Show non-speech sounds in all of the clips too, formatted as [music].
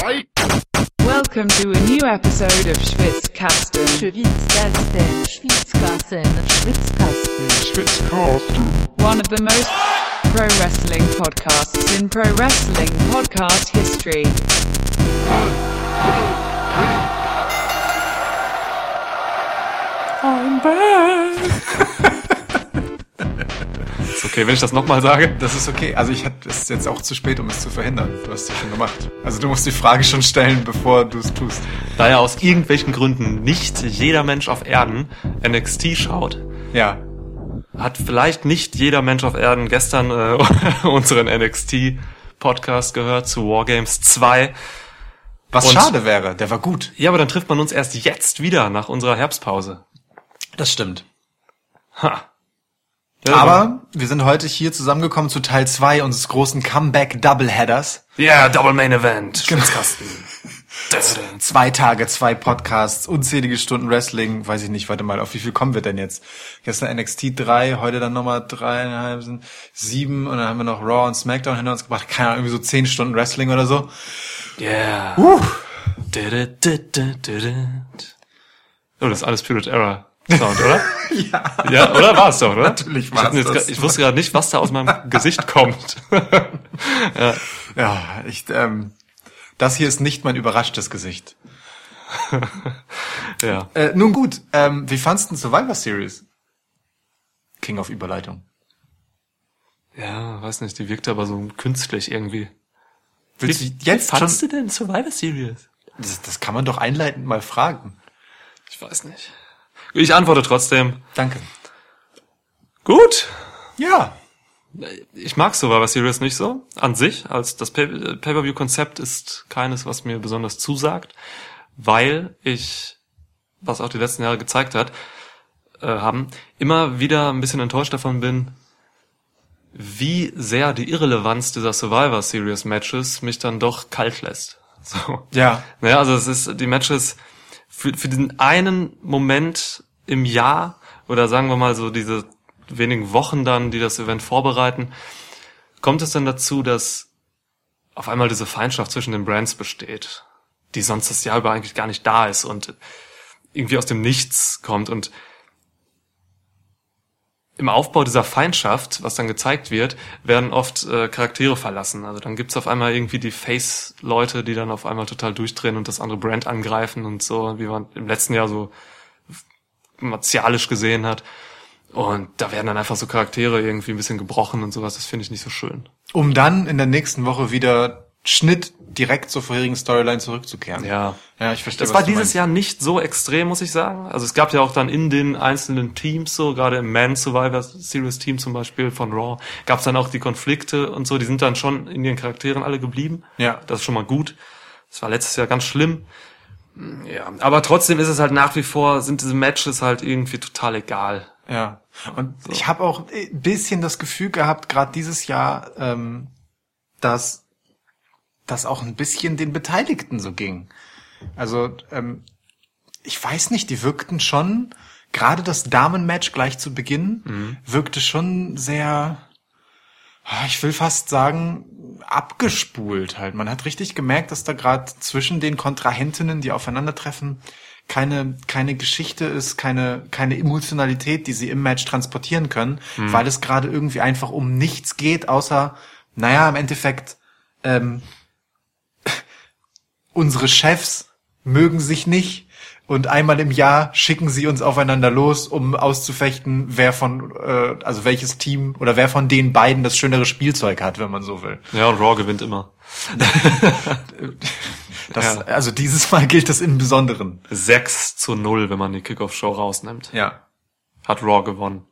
Welcome to a new episode of Schwitzkasten. Schwitzkasten, Schwitzkasten, Schwitzkasten. One of the most pro wrestling podcasts in pro wrestling podcast history. Ist [laughs] okay, wenn ich das nochmal sage? Das ist okay. Also ich hatte es ist jetzt auch zu spät, um es zu verhindern. Du hast es schon gemacht. Also du musst die Frage schon stellen, bevor du es tust. Da ja aus irgendwelchen Gründen nicht jeder Mensch auf Erden NXT schaut, Ja. hat vielleicht nicht jeder Mensch auf Erden gestern äh, [laughs] unseren NXT-Podcast gehört zu Wargames 2. Was Und- schade wäre, der war gut. Ja, aber dann trifft man uns erst jetzt wieder nach unserer Herbstpause. Das stimmt. Ha. Ja, Aber wir sind heute hier zusammengekommen zu Teil 2 unseres großen Comeback-Doubleheaders. Ja, Double Main Event. Schwitzkasten. [laughs] Zwei Tage, zwei Podcasts, unzählige Stunden Wrestling, weiß ich nicht, warte mal, auf wie viel kommen wir denn jetzt? Gestern NXT 3, heute dann nochmal dreieinhalb, sieben und dann haben wir noch Raw und SmackDown hinter uns gebracht, keine Ahnung, irgendwie so zehn Stunden Wrestling oder so. Yeah. Didididididid. Oh, das ist alles Spirit Error Sound, oder? [laughs] Ja. Ja, oder war es doch, oder? Natürlich ich, jetzt das. grad- ich wusste gerade nicht, was da aus meinem Gesicht kommt. [laughs] Ja, ich, ähm, das hier ist nicht mein überraschtes Gesicht. [laughs] ja. Äh, nun gut, ähm, wie fandst du Survivor Series? King of Überleitung. Ja, weiß nicht, die wirkte aber so künstlich irgendwie. Willst Wie- du jetzt wie fandst schon? du denn Survivor Series? Das, das kann man doch einleitend mal fragen. Ich weiß nicht. Ich antworte trotzdem. Danke. Gut. Ja. Ich mag Survivor Series nicht so an sich. Als das äh, Pay-per-view-Konzept ist keines, was mir besonders zusagt, weil ich, was auch die letzten Jahre gezeigt hat, äh, haben, immer wieder ein bisschen enttäuscht davon bin, wie sehr die Irrelevanz dieser Survivor Series Matches mich dann doch kalt lässt. So. Ja. Naja, also es ist die Matches für, für diesen einen Moment im Jahr oder sagen wir mal so diese wenigen Wochen dann, die das Event vorbereiten, kommt es dann dazu, dass auf einmal diese Feindschaft zwischen den Brands besteht, die sonst das Jahr über eigentlich gar nicht da ist und irgendwie aus dem Nichts kommt und im Aufbau dieser Feindschaft, was dann gezeigt wird, werden oft äh, Charaktere verlassen. Also dann gibt's auf einmal irgendwie die Face-Leute, die dann auf einmal total durchdrehen und das andere Brand angreifen und so, wie man im letzten Jahr so martialisch gesehen hat. Und da werden dann einfach so Charaktere irgendwie ein bisschen gebrochen und sowas. Das finde ich nicht so schön. Um dann in der nächsten Woche wieder Schnitt direkt zur vorherigen Storyline zurückzukehren. Ja. Ja, ich verstehe. Das was war dieses meinst. Jahr nicht so extrem, muss ich sagen. Also es gab ja auch dann in den einzelnen Teams so, gerade im Man Survivor Series Team zum Beispiel von Raw, gab es dann auch die Konflikte und so, die sind dann schon in ihren Charakteren alle geblieben. Ja. Das ist schon mal gut. Das war letztes Jahr ganz schlimm. Ja, aber trotzdem ist es halt nach wie vor, sind diese Matches halt irgendwie total egal. Ja. Und ich habe auch ein bisschen das Gefühl gehabt, gerade dieses Jahr, ähm, dass das auch ein bisschen den Beteiligten so ging. Also ähm, ich weiß nicht, die wirkten schon, gerade das Damenmatch gleich zu Beginn, wirkte schon sehr, ah, ich will fast sagen, abgespult halt. Man hat richtig gemerkt, dass da gerade zwischen den Kontrahentinnen, die aufeinandertreffen, keine, keine Geschichte ist, keine, keine Emotionalität, die sie im Match transportieren können, weil es gerade irgendwie einfach um nichts geht, außer, naja, im Endeffekt, ähm, unsere Chefs mögen sich nicht und einmal im Jahr schicken sie uns aufeinander los, um auszufechten, wer von, äh, also welches Team oder wer von den beiden das schönere Spielzeug hat, wenn man so will. Ja, und Raw gewinnt immer. [laughs] Das, Ja. Also dieses Mal gilt das im Besonderen. 6 zu 0, wenn man die Kickoff-Show rausnimmt. Ja. Hat Raw gewonnen.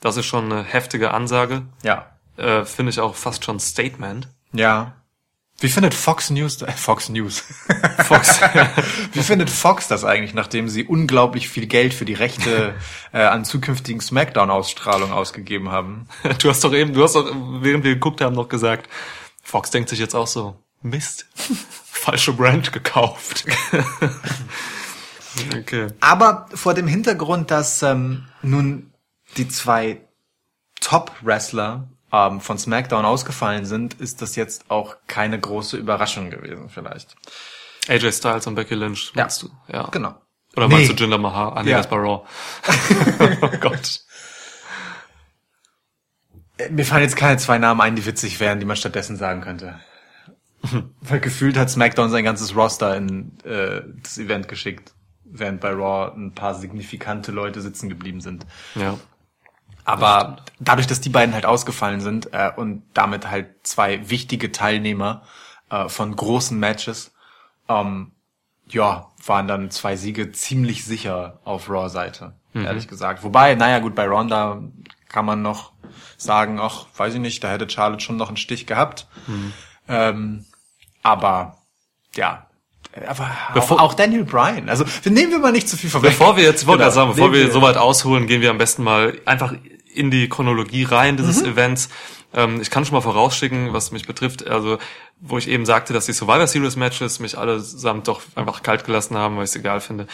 Das ist schon eine heftige Ansage. Ja. Äh, Finde ich auch fast schon Statement. Ja. Wie findet Fox News, äh, [laughs] Fox News, [laughs] Fox. [laughs] wie findet Fox das eigentlich, nachdem sie unglaublich viel Geld für die Rechte äh, an zukünftigen Smackdown-Ausstrahlung ausgegeben haben? du hast doch eben, du hast doch, während wir geguckt haben, noch gesagt, Fox denkt sich jetzt auch so, Mist, falsche Brand gekauft. okay. Aber vor dem Hintergrund, dass ähm, nun die zwei Top-Wrestler ähm, von SmackDown ausgefallen sind, ist das jetzt auch keine große Überraschung gewesen, vielleicht. AJ Styles und Becky Lynch, meinst Ja. du? Ja. Genau. Oder meinst Nee. du Jinder Mahal? Ah, nee, Ja. das war Raw. oh Gott. Äh, Mir fallen jetzt keine zwei Namen ein, die witzig wären, die man stattdessen sagen könnte. [laughs] Weil gefühlt hat SmackDown sein ganzes Roster in äh, das Event geschickt, während bei Raw ein paar signifikante Leute sitzen geblieben sind. Ja. Aber dadurch, dass die beiden halt ausgefallen sind äh, und damit halt zwei wichtige Teilnehmer äh, von großen Matches, ähm, ja, waren dann zwei Siege ziemlich sicher auf Raw-Seite, ehrlich gesagt. Wobei, naja, gut, bei Ronda kann man noch sagen, ach, weiß ich nicht, da hätte Charlotte schon noch einen Stich gehabt. Ähm, aber, ja. Aber Bevor- auch, auch Daniel Bryan. Also, nehmen wir mal nicht zu viel vorweg. Bevor wir jetzt, wollte Genau. sagen, bevor Nehmen wir so weit ausholen, gehen wir am besten mal einfach in die Chronologie rein dieses Mhm. Events. Ähm, ich kann schon mal vorausschicken, was mich betrifft, also wo ich eben sagte, dass die Survivor Series Matches mich allesamt doch einfach kalt gelassen haben, weil ich es egal finde,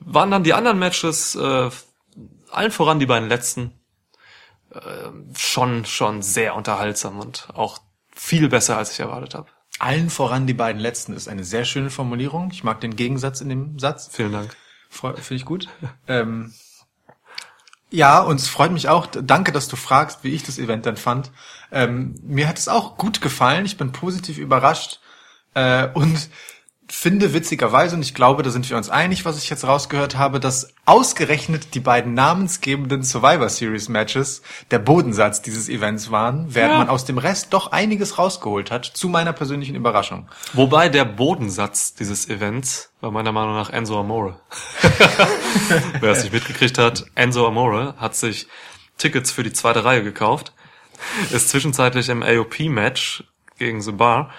waren dann die anderen Matches, äh, allen voran die beiden letzten, äh, schon, schon sehr unterhaltsam und auch viel besser, als ich erwartet habe. Allen voran die beiden letzten ist eine sehr schöne Formulierung. Ich mag den Gegensatz in dem Satz. Vielen Dank. Finde ich gut. ähm, ja, und es freut mich auch. Danke, dass du fragst, wie ich das Event dann fand. Ähm, mir hat es auch gut gefallen. Ich bin positiv überrascht äh, und finde witzigerweise, und ich glaube, da sind wir uns einig, was ich jetzt rausgehört habe, dass ausgerechnet die beiden namensgebenden Survivor Series Matches der Bodensatz dieses Events waren, während Ja. man aus dem Rest doch einiges rausgeholt hat, zu meiner persönlichen Überraschung. Wobei der Bodensatz dieses Events war meiner Meinung nach Enzo Amore. [laughs] Wer es nicht mitgekriegt hat, Enzo Amore hat sich Tickets für die zweite Reihe gekauft, ist zwischenzeitlich im AOP-Match gegen The Bar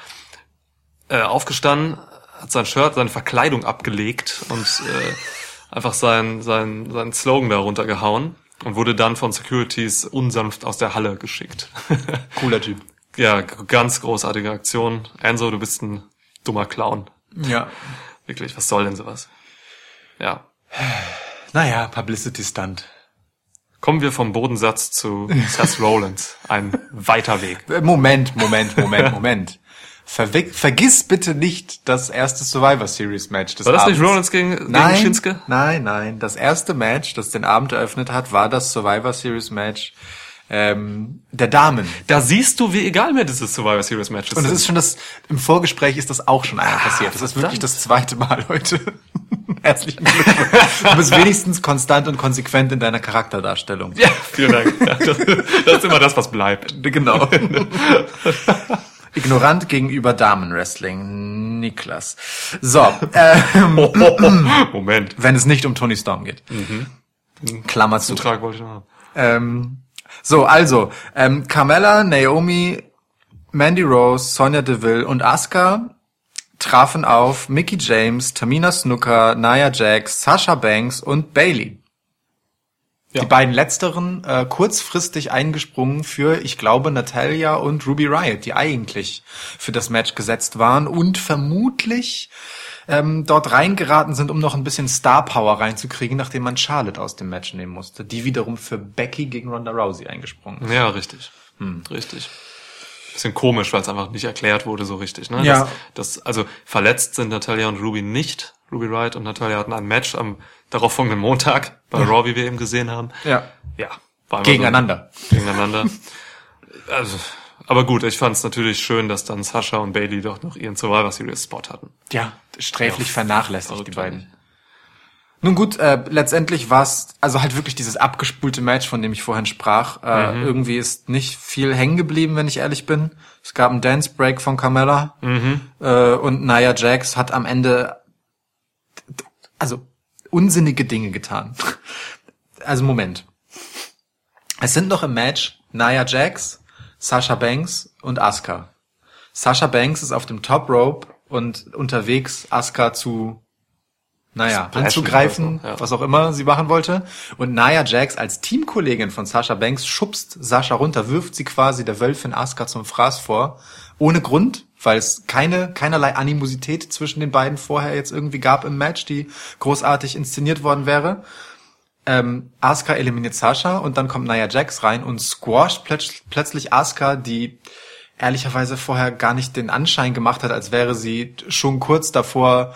äh, aufgestanden, hat sein Shirt, seine Verkleidung abgelegt und äh, einfach sein, sein, seinen Slogan darunter gehauen und wurde dann von Securities unsanft aus der Halle geschickt. [laughs] Cooler Typ. ja, ganz großartige Aktion. Enzo, du bist ein dummer Clown. Ja. Wirklich, was soll denn sowas? Ja. Naja, Publicity Stunt. Kommen wir vom Bodensatz zu Seth Rollins. Ein weiter Weg. Moment, Moment, Moment, [laughs] Moment. Verwe vergiss bitte nicht das erste Survivor Series Match des War das nicht Abends. Rollins gegen, gegen Nein, Shinsuke? nein, nein. Das erste Match, das den Abend eröffnet hat, war das Survivor Series Match ähm, der Damen. Da siehst du, wie egal mir dieses Survivor Series Match ist. Und es ist schon das, im Vorgespräch ist das auch schon einmal passiert. Das ist wirklich das zweite Mal heute. [laughs] Herzlichen Glückwunsch. Du bist wenigstens konstant und konsequent in deiner Charakterdarstellung. ja, vielen Dank. Das, das ist immer das, was bleibt. Genau. [laughs] Ignorant gegenüber Damenwrestling. Niklas. So, ähm, [laughs] Moment. wenn es nicht um Tony Storm geht. Klammer zu. Zutrag wollte ich noch haben. Ähm, so, also, ähm, Carmella, Naomi, Mandy Rose, Sonja Deville und Asuka trafen auf Mickey James, Tamina Snooker, Nia Jax, Sasha Banks und Bailey. Ja. Die beiden letzteren äh, kurzfristig eingesprungen für, ich glaube, Natalia und Ruby Riot, die eigentlich für das Match gesetzt waren und vermutlich ähm, dort reingeraten sind, um noch ein bisschen Star Power reinzukriegen, nachdem man Charlotte aus dem Match nehmen musste, die wiederum für Becky gegen Ronda Rousey eingesprungen ist. Ja, richtig. Hm. Richtig. Bisschen komisch, weil es einfach nicht erklärt wurde so richtig. Ne? Ja. Das, das, also verletzt sind Natalia und Ruby nicht. Ruby Wright und Natalia hatten ein Match am darauffolgenden Montag bei Raw, wie wir eben gesehen haben. Ja. Ja. Gegeneinander. So, gegeneinander. [laughs] also, aber gut, ich fand es natürlich schön, dass dann Sascha und Bailey doch noch ihren Survivor Series Spot hatten. Ja, sträflich Ja, vernachlässigt, die beiden. Nun gut, äh, letztendlich war es also halt wirklich dieses abgespulte Match, von dem ich vorhin sprach. Äh, Mhm. Irgendwie ist nicht viel hängen geblieben, wenn ich ehrlich bin. Es gab einen Dance Break von Carmella Mhm. äh, und Nia Jax hat am Ende also unsinnige Dinge getan. Also Moment. Es sind noch im Match Nia Jax, Sasha Banks und Asuka. Sasha Banks ist auf dem Top Rope und unterwegs Asuka zu naja, Splashen anzugreifen, so, ja. was auch immer sie machen wollte. Und Nia Jax als Teamkollegin von Sasha Banks schubst Sascha runter, wirft sie quasi der Wölfin Asuka zum Fraß vor. Ohne Grund, weil es keine, keinerlei Animosität zwischen den beiden vorher jetzt irgendwie gab im Match, die großartig inszeniert worden wäre. ähm, Asuka eliminiert Sasha und dann kommt Nia Jax rein und squasht plötz plötzlich Asuka, die ehrlicherweise vorher gar nicht den Anschein gemacht hat, als wäre sie schon kurz davor,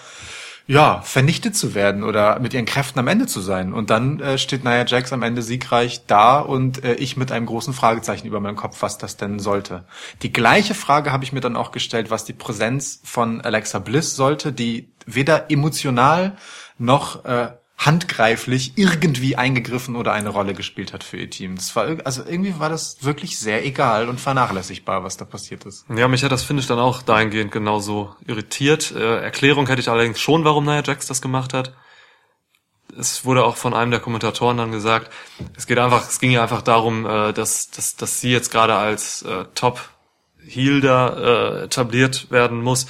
ja, vernichtet zu werden oder mit ihren Kräften am Ende zu sein. Und dann äh, steht Nia Jax am Ende siegreich da und äh, ich mit einem großen Fragezeichen über meinem Kopf, was das denn sollte. Die gleiche Frage habe ich mir dann auch gestellt, was die Präsenz von Alexa Bliss sollte, die weder emotional noch äh, handgreiflich irgendwie eingegriffen oder eine Rolle gespielt hat für ihr Team. Das war also irgendwie war das wirklich sehr egal und vernachlässigbar, was da passiert ist. Ja, mich hat das Finish dann auch dahingehend genauso irritiert. Äh, Erklärung hätte ich allerdings schon, warum Nia Jax das gemacht hat. Es wurde auch von einem der Kommentatoren dann gesagt, es geht einfach, es ging ja einfach darum, äh, dass, dass, dass sie jetzt gerade als äh, Top Heel da äh, etabliert werden muss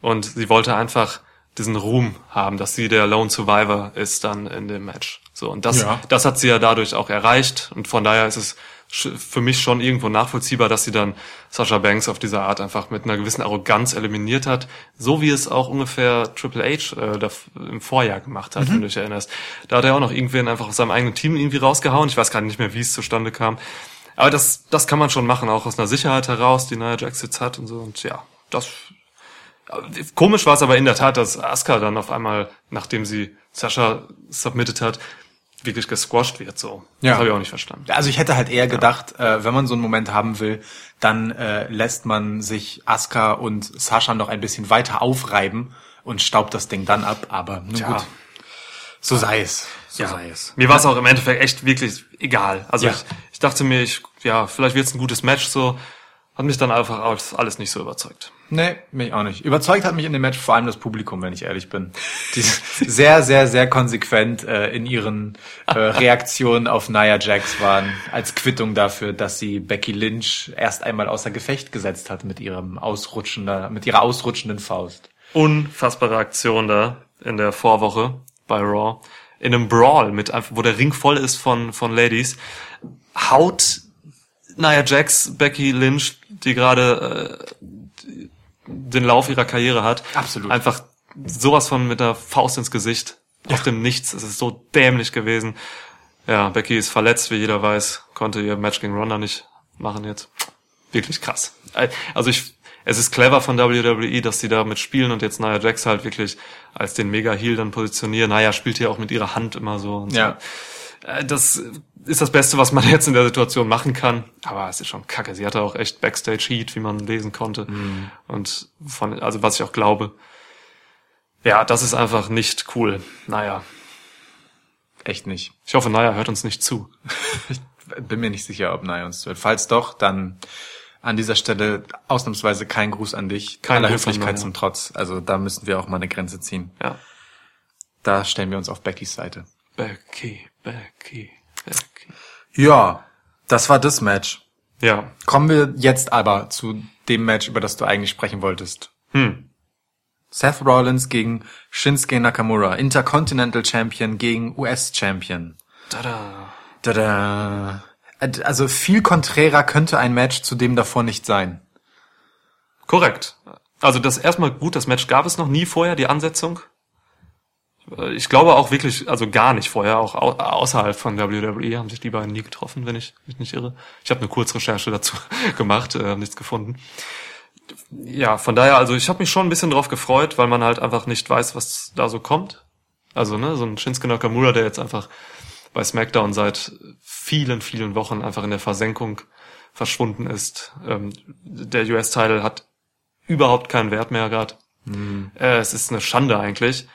und sie wollte einfach diesen Ruhm haben, dass sie der Lone Survivor ist dann in dem Match. So und das, Ja. das hat sie ja dadurch auch erreicht und von daher ist es für mich schon irgendwo nachvollziehbar, dass sie dann Sasha Banks auf diese Art einfach mit einer gewissen Arroganz eliminiert hat, so wie es auch ungefähr Triple H äh, im Vorjahr gemacht hat, wenn du dich erinnerst. Da hat er auch noch irgendwen einfach aus seinem eigenen Team irgendwie rausgehauen. Ich weiß gar nicht mehr, wie es zustande kam. Aber das, das kann man schon machen, auch aus einer Sicherheit heraus, die Nia Jax jetzt hat und so. Und ja, das Komisch war es aber in der Tat, dass Asuka dann auf einmal, nachdem sie Sascha submitted hat, wirklich gesquashed wird. So, Ja. das habe ich auch nicht verstanden. Also ich hätte halt eher gedacht, äh, wenn man so einen Moment haben will, dann äh, lässt man sich Asuka und Sascha noch ein bisschen weiter aufreiben und staubt das Ding dann ab. Aber nun Tja. gut, so sei es. So Ja. sei es. Mir war es auch im Endeffekt echt wirklich egal. Also Ja. ich, ich dachte mir, ich, ja, vielleicht wird es ein gutes Match. So hat mich dann einfach alles, alles nicht so überzeugt. Nee, mich auch nicht. Überzeugt hat mich in dem Match vor allem das Publikum, wenn ich ehrlich bin. Die [laughs] sehr, sehr, sehr konsequent äh, in ihren äh, [laughs] Reaktionen auf Nia Jax waren, als Quittung dafür, dass sie Becky Lynch erst einmal außer Gefecht gesetzt hat mit ihrem ausrutschender, mit ihrer ausrutschenden Faust. Unfassbare Aktion da in der Vorwoche bei Raw. In einem Brawl mit wo der Ring voll ist von, von Ladies, haut Nia Jax, Becky Lynch, die gerade äh, den Lauf ihrer Karriere hat, Absolut. einfach sowas von mit der Faust ins Gesicht. Aus dem Nichts. Es ist so dämlich gewesen. Ja, Becky ist verletzt, wie jeder weiß, konnte ihr Match gegen Ronda nicht machen jetzt. Wirklich krass. Also ich, es ist clever von WWE, dass sie damit spielen und jetzt Nia Jax halt wirklich als den Mega-Heel dann positionieren. Nia spielt hier auch mit ihrer Hand immer so. Und Ja. So. Äh, Das ist das Beste, was man [laughs] jetzt in der Situation machen kann. Aber es ist schon kacke. Sie hatte auch echt Backstage-Heat, wie man lesen konnte. Und von, also was ich auch glaube. Ja, das ist einfach nicht cool. Naja, Echt nicht. ich hoffe, Naya hört uns nicht zu. [laughs] Bin mir nicht sicher, ob Nia uns zuhört. Falls doch, dann an dieser Stelle ausnahmsweise kein Gruß an dich. Kein aller Gruß an Höflichkeit zum Trotz. Also da müssen wir auch mal eine Grenze ziehen. Ja. Da stellen wir uns auf Beckys Seite. Becky, Becky, Becky. Ja, das war das Match. Ja. Kommen wir jetzt aber zu dem Match, über das du eigentlich sprechen wolltest. Hm. Seth Rollins gegen Shinsuke Nakamura, Intercontinental Champion gegen US Champion. Tada. Tada. Also viel konträrer könnte ein Match zu dem davor nicht sein. Korrekt. Also das erstmal gut, das Match gab es noch nie vorher, die Ansetzung. Äh, Ich glaube auch wirklich, also gar nicht vorher, auch au- außerhalb von WWE haben sich die beiden nie getroffen, wenn ich mich nicht irre. Ich habe eine Kurzrecherche dazu [laughs] gemacht, äh, nichts gefunden. Ja, von daher, also ich habe mich schon ein bisschen drauf gefreut, weil man halt einfach nicht weiß, was da so kommt. Also ne, so ein Shinsuke Nakamura, der jetzt einfach bei SmackDown seit vielen, vielen Wochen einfach in der Versenkung verschwunden ist. Ähm, der US-Title hat überhaupt keinen Wert mehr gerade. Äh, es ist eine Schande eigentlich,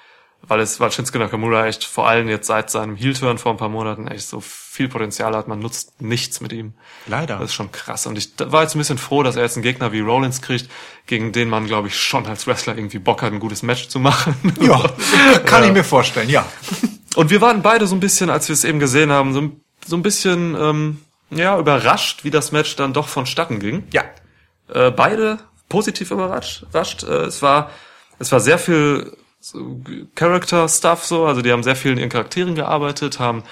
weil es, weil Shinsuke Nakamura echt vor allem jetzt seit seinem Heel-Turn vor ein paar Monaten echt so viel Potenzial hat. Man nutzt nichts mit ihm. Leider. Das ist schon krass. Und ich war jetzt ein bisschen froh, dass er jetzt einen Gegner wie Rollins kriegt, gegen den man, glaube ich, schon als Wrestler irgendwie Bock hat, ein gutes Match zu machen. [laughs] Ja, [laughs] kann ich mir vorstellen, ja. [laughs] Und wir waren beide so ein bisschen, als wir es eben gesehen haben, so, ein- so ein bisschen ähm, ja überrascht, wie das Match dann doch vonstatten ging. Ja. Äh, beide positiv überrascht. überrascht. Äh, es war es war sehr viel so Character Stuff so, also die haben sehr viel in ihren Charakteren gearbeitet, haben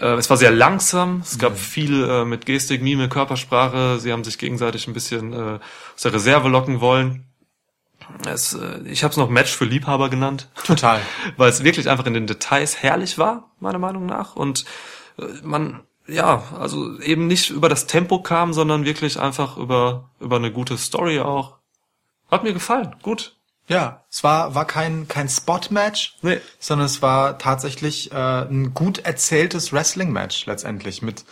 äh, es war sehr langsam, es gab viel äh, mit Gestik, Mime, Körpersprache, sie haben sich gegenseitig ein bisschen äh, aus der Reserve locken wollen. Es, äh, ich habe es noch Match für Liebhaber genannt. Total. [laughs] Weil es wirklich einfach in den Details herrlich war, meiner Meinung nach. Und äh, man, ja, also eben nicht über das Tempo kam, sondern wirklich einfach über, über eine gute Story auch. Hat mir gefallen. Gut. Ja, es war, war kein, kein Spot-Match, Nee. sondern es war tatsächlich äh, ein gut erzähltes Wrestling-Match letztendlich mit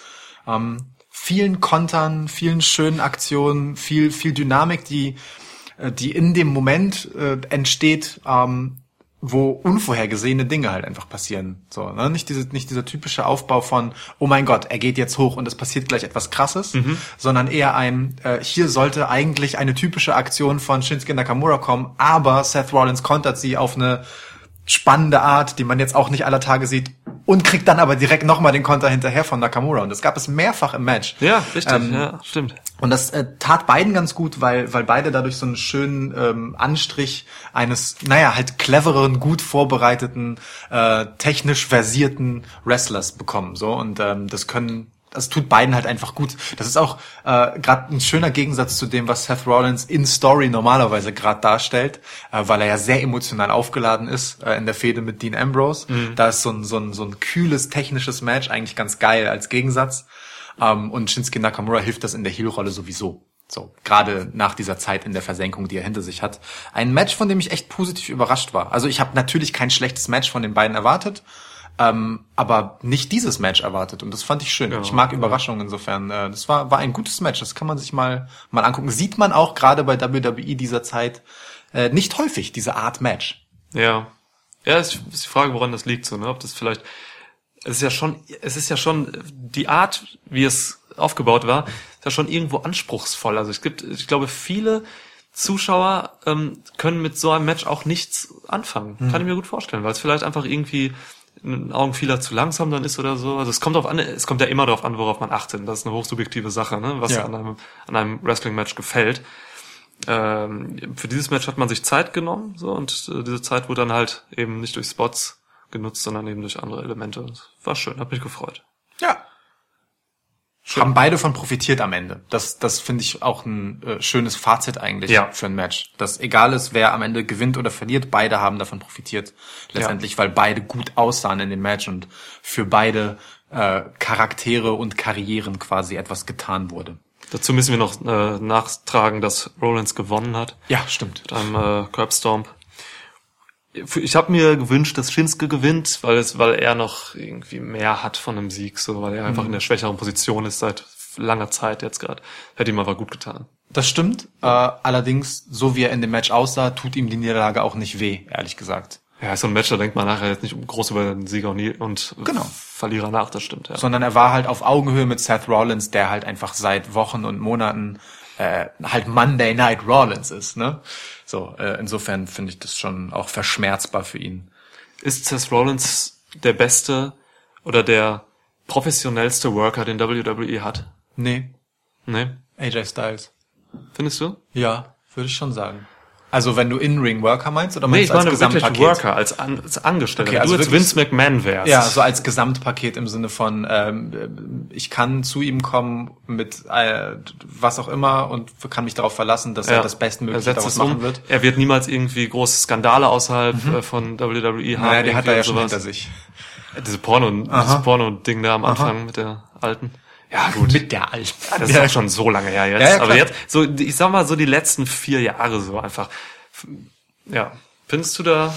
ähm, vielen Kontern, vielen schönen Aktionen, viel, viel Dynamik, die, äh, die in dem Moment äh, entsteht, ähm, wo unvorhergesehene Dinge halt einfach passieren. So, ne? Nicht diese, nicht dieser typische Aufbau von, oh mein Gott, er geht jetzt hoch und es passiert gleich etwas krasses, sondern eher ein, äh, hier sollte eigentlich eine typische Aktion von Shinsuke Nakamura kommen, aber Seth Rollins kontert sie auf eine spannende Art, die man jetzt auch nicht aller Tage sieht und kriegt dann aber direkt nochmal den Konter hinterher von Nakamura. Und das gab es mehrfach im Match. Ja, richtig. Ähm, ja, stimmt. Und das äh, tat beiden ganz gut, weil, weil beide dadurch so einen schönen ähm, Anstrich eines, naja, halt clevereren, gut vorbereiteten, äh, technisch versierten Wrestlers bekommen. So und ähm, das können, das tut beiden halt einfach gut. Das ist auch äh, gerade ein schöner Gegensatz zu dem, was Seth Rollins in Story normalerweise gerade darstellt, äh, weil er ja sehr emotional aufgeladen ist äh, in der Fehde mit Dean Ambrose. Da ist so ein, so ein so ein kühles technisches Match eigentlich ganz geil als Gegensatz. Ähm, und Shinsuke Nakamura hilft das in der Heel-Rolle sowieso. So, gerade nach dieser Zeit in der Versenkung, die er hinter sich hat. Ein Match, von dem ich echt positiv überrascht war. Also ich habe natürlich kein schlechtes Match von den beiden erwartet, ähm, aber nicht dieses Match erwartet. Und das fand ich schön. Ja, ich mag ja. Überraschungen insofern. Äh, das war, war ein gutes Match. Das kann man sich mal, mal angucken. Sieht man auch gerade bei WWE dieser Zeit äh, nicht häufig, diese Art Match. Ja. Ja, ist, ist die Frage, woran das liegt, so, ne? Ob das vielleicht, es ist ja schon, es ist ja schon, die Art, wie es aufgebaut war, ist ja schon irgendwo anspruchsvoll. Also es gibt, ich glaube, viele Zuschauer ähm, können mit so einem Match auch nichts anfangen. Kann ich mir gut vorstellen, weil es vielleicht einfach irgendwie in Augen vieler zu langsam dann ist oder so. Also es kommt auf an, es kommt ja immer darauf an, worauf man achtet. Das ist eine hochsubjektive Sache, ne? was Ja. an einem, an einem Wrestling-Match gefällt. Ähm, für dieses Match hat man sich Zeit genommen, so und äh, diese Zeit wurde dann halt eben nicht durch Spots genutzt, sondern eben durch andere Elemente. Das war schön, hat mich gefreut. Ja. Haben beide von profitiert am Ende. Das, das finde ich auch ein äh, schönes Fazit eigentlich Ja. für ein Match. Dass egal ist, wer am Ende gewinnt oder verliert, beide haben davon profitiert. Letztendlich, weil beide gut aussahen in dem Match und für beide äh, Charaktere und Karrieren quasi etwas getan wurde. Dazu müssen wir noch äh, nachtragen, dass Rollins gewonnen hat Ja, stimmt. mit einem äh, Curbstomp. Ich habe mir gewünscht, dass Shinsuke gewinnt, weil es, weil er noch irgendwie mehr hat von einem Sieg, so weil er einfach in der schwächeren Position ist seit langer Zeit jetzt gerade. Hätte ihm aber gut getan. Das stimmt. Äh, allerdings, so wie er in dem Match aussah, tut ihm die Niederlage auch nicht weh, ehrlich gesagt. Ja, ist so ein Match, da denkt man nachher jetzt nicht groß über den Sieger und Genau. Verlierer nach, das stimmt, ja. sondern er war halt auf Augenhöhe mit Seth Rollins, der halt einfach seit Wochen und Monaten äh, halt Monday Night Rollins ist, ne? So, äh, insofern finde ich das schon auch verschmerzbar für ihn. Ist Seth Rollins der beste oder der professionellste Worker, den WWE hat? Nee, Nee? AJ Styles. Findest du? Ja, würde ich schon sagen. Also wenn du In-Ring-Worker meinst oder Nee, meinst ich meine als wirklich Gesamtpaket? Worker, als, An als Angestellter. Okay, also du als wirklich- Vince McMahon wärst. Ja, so als Gesamtpaket im Sinne von, ähm, ich kann zu ihm kommen mit äh, was auch immer und kann mich darauf verlassen, dass er das Bestmögliche daraus machen um. wird. Er wird niemals irgendwie große Skandale außerhalb äh, von WWE haben. Mhm. Naja, der hat er ja schon sowas. hinter sich. Diese Porno, dieses Porno-Ding da am Anfang mit der alten. Ja, gut. Mit der Alten. Ja, das ist auch schon so lange her jetzt. Ja, ja. Aber jetzt, so, ich sag mal, so die letzten vier Jahre so einfach. Ja. Findest du da,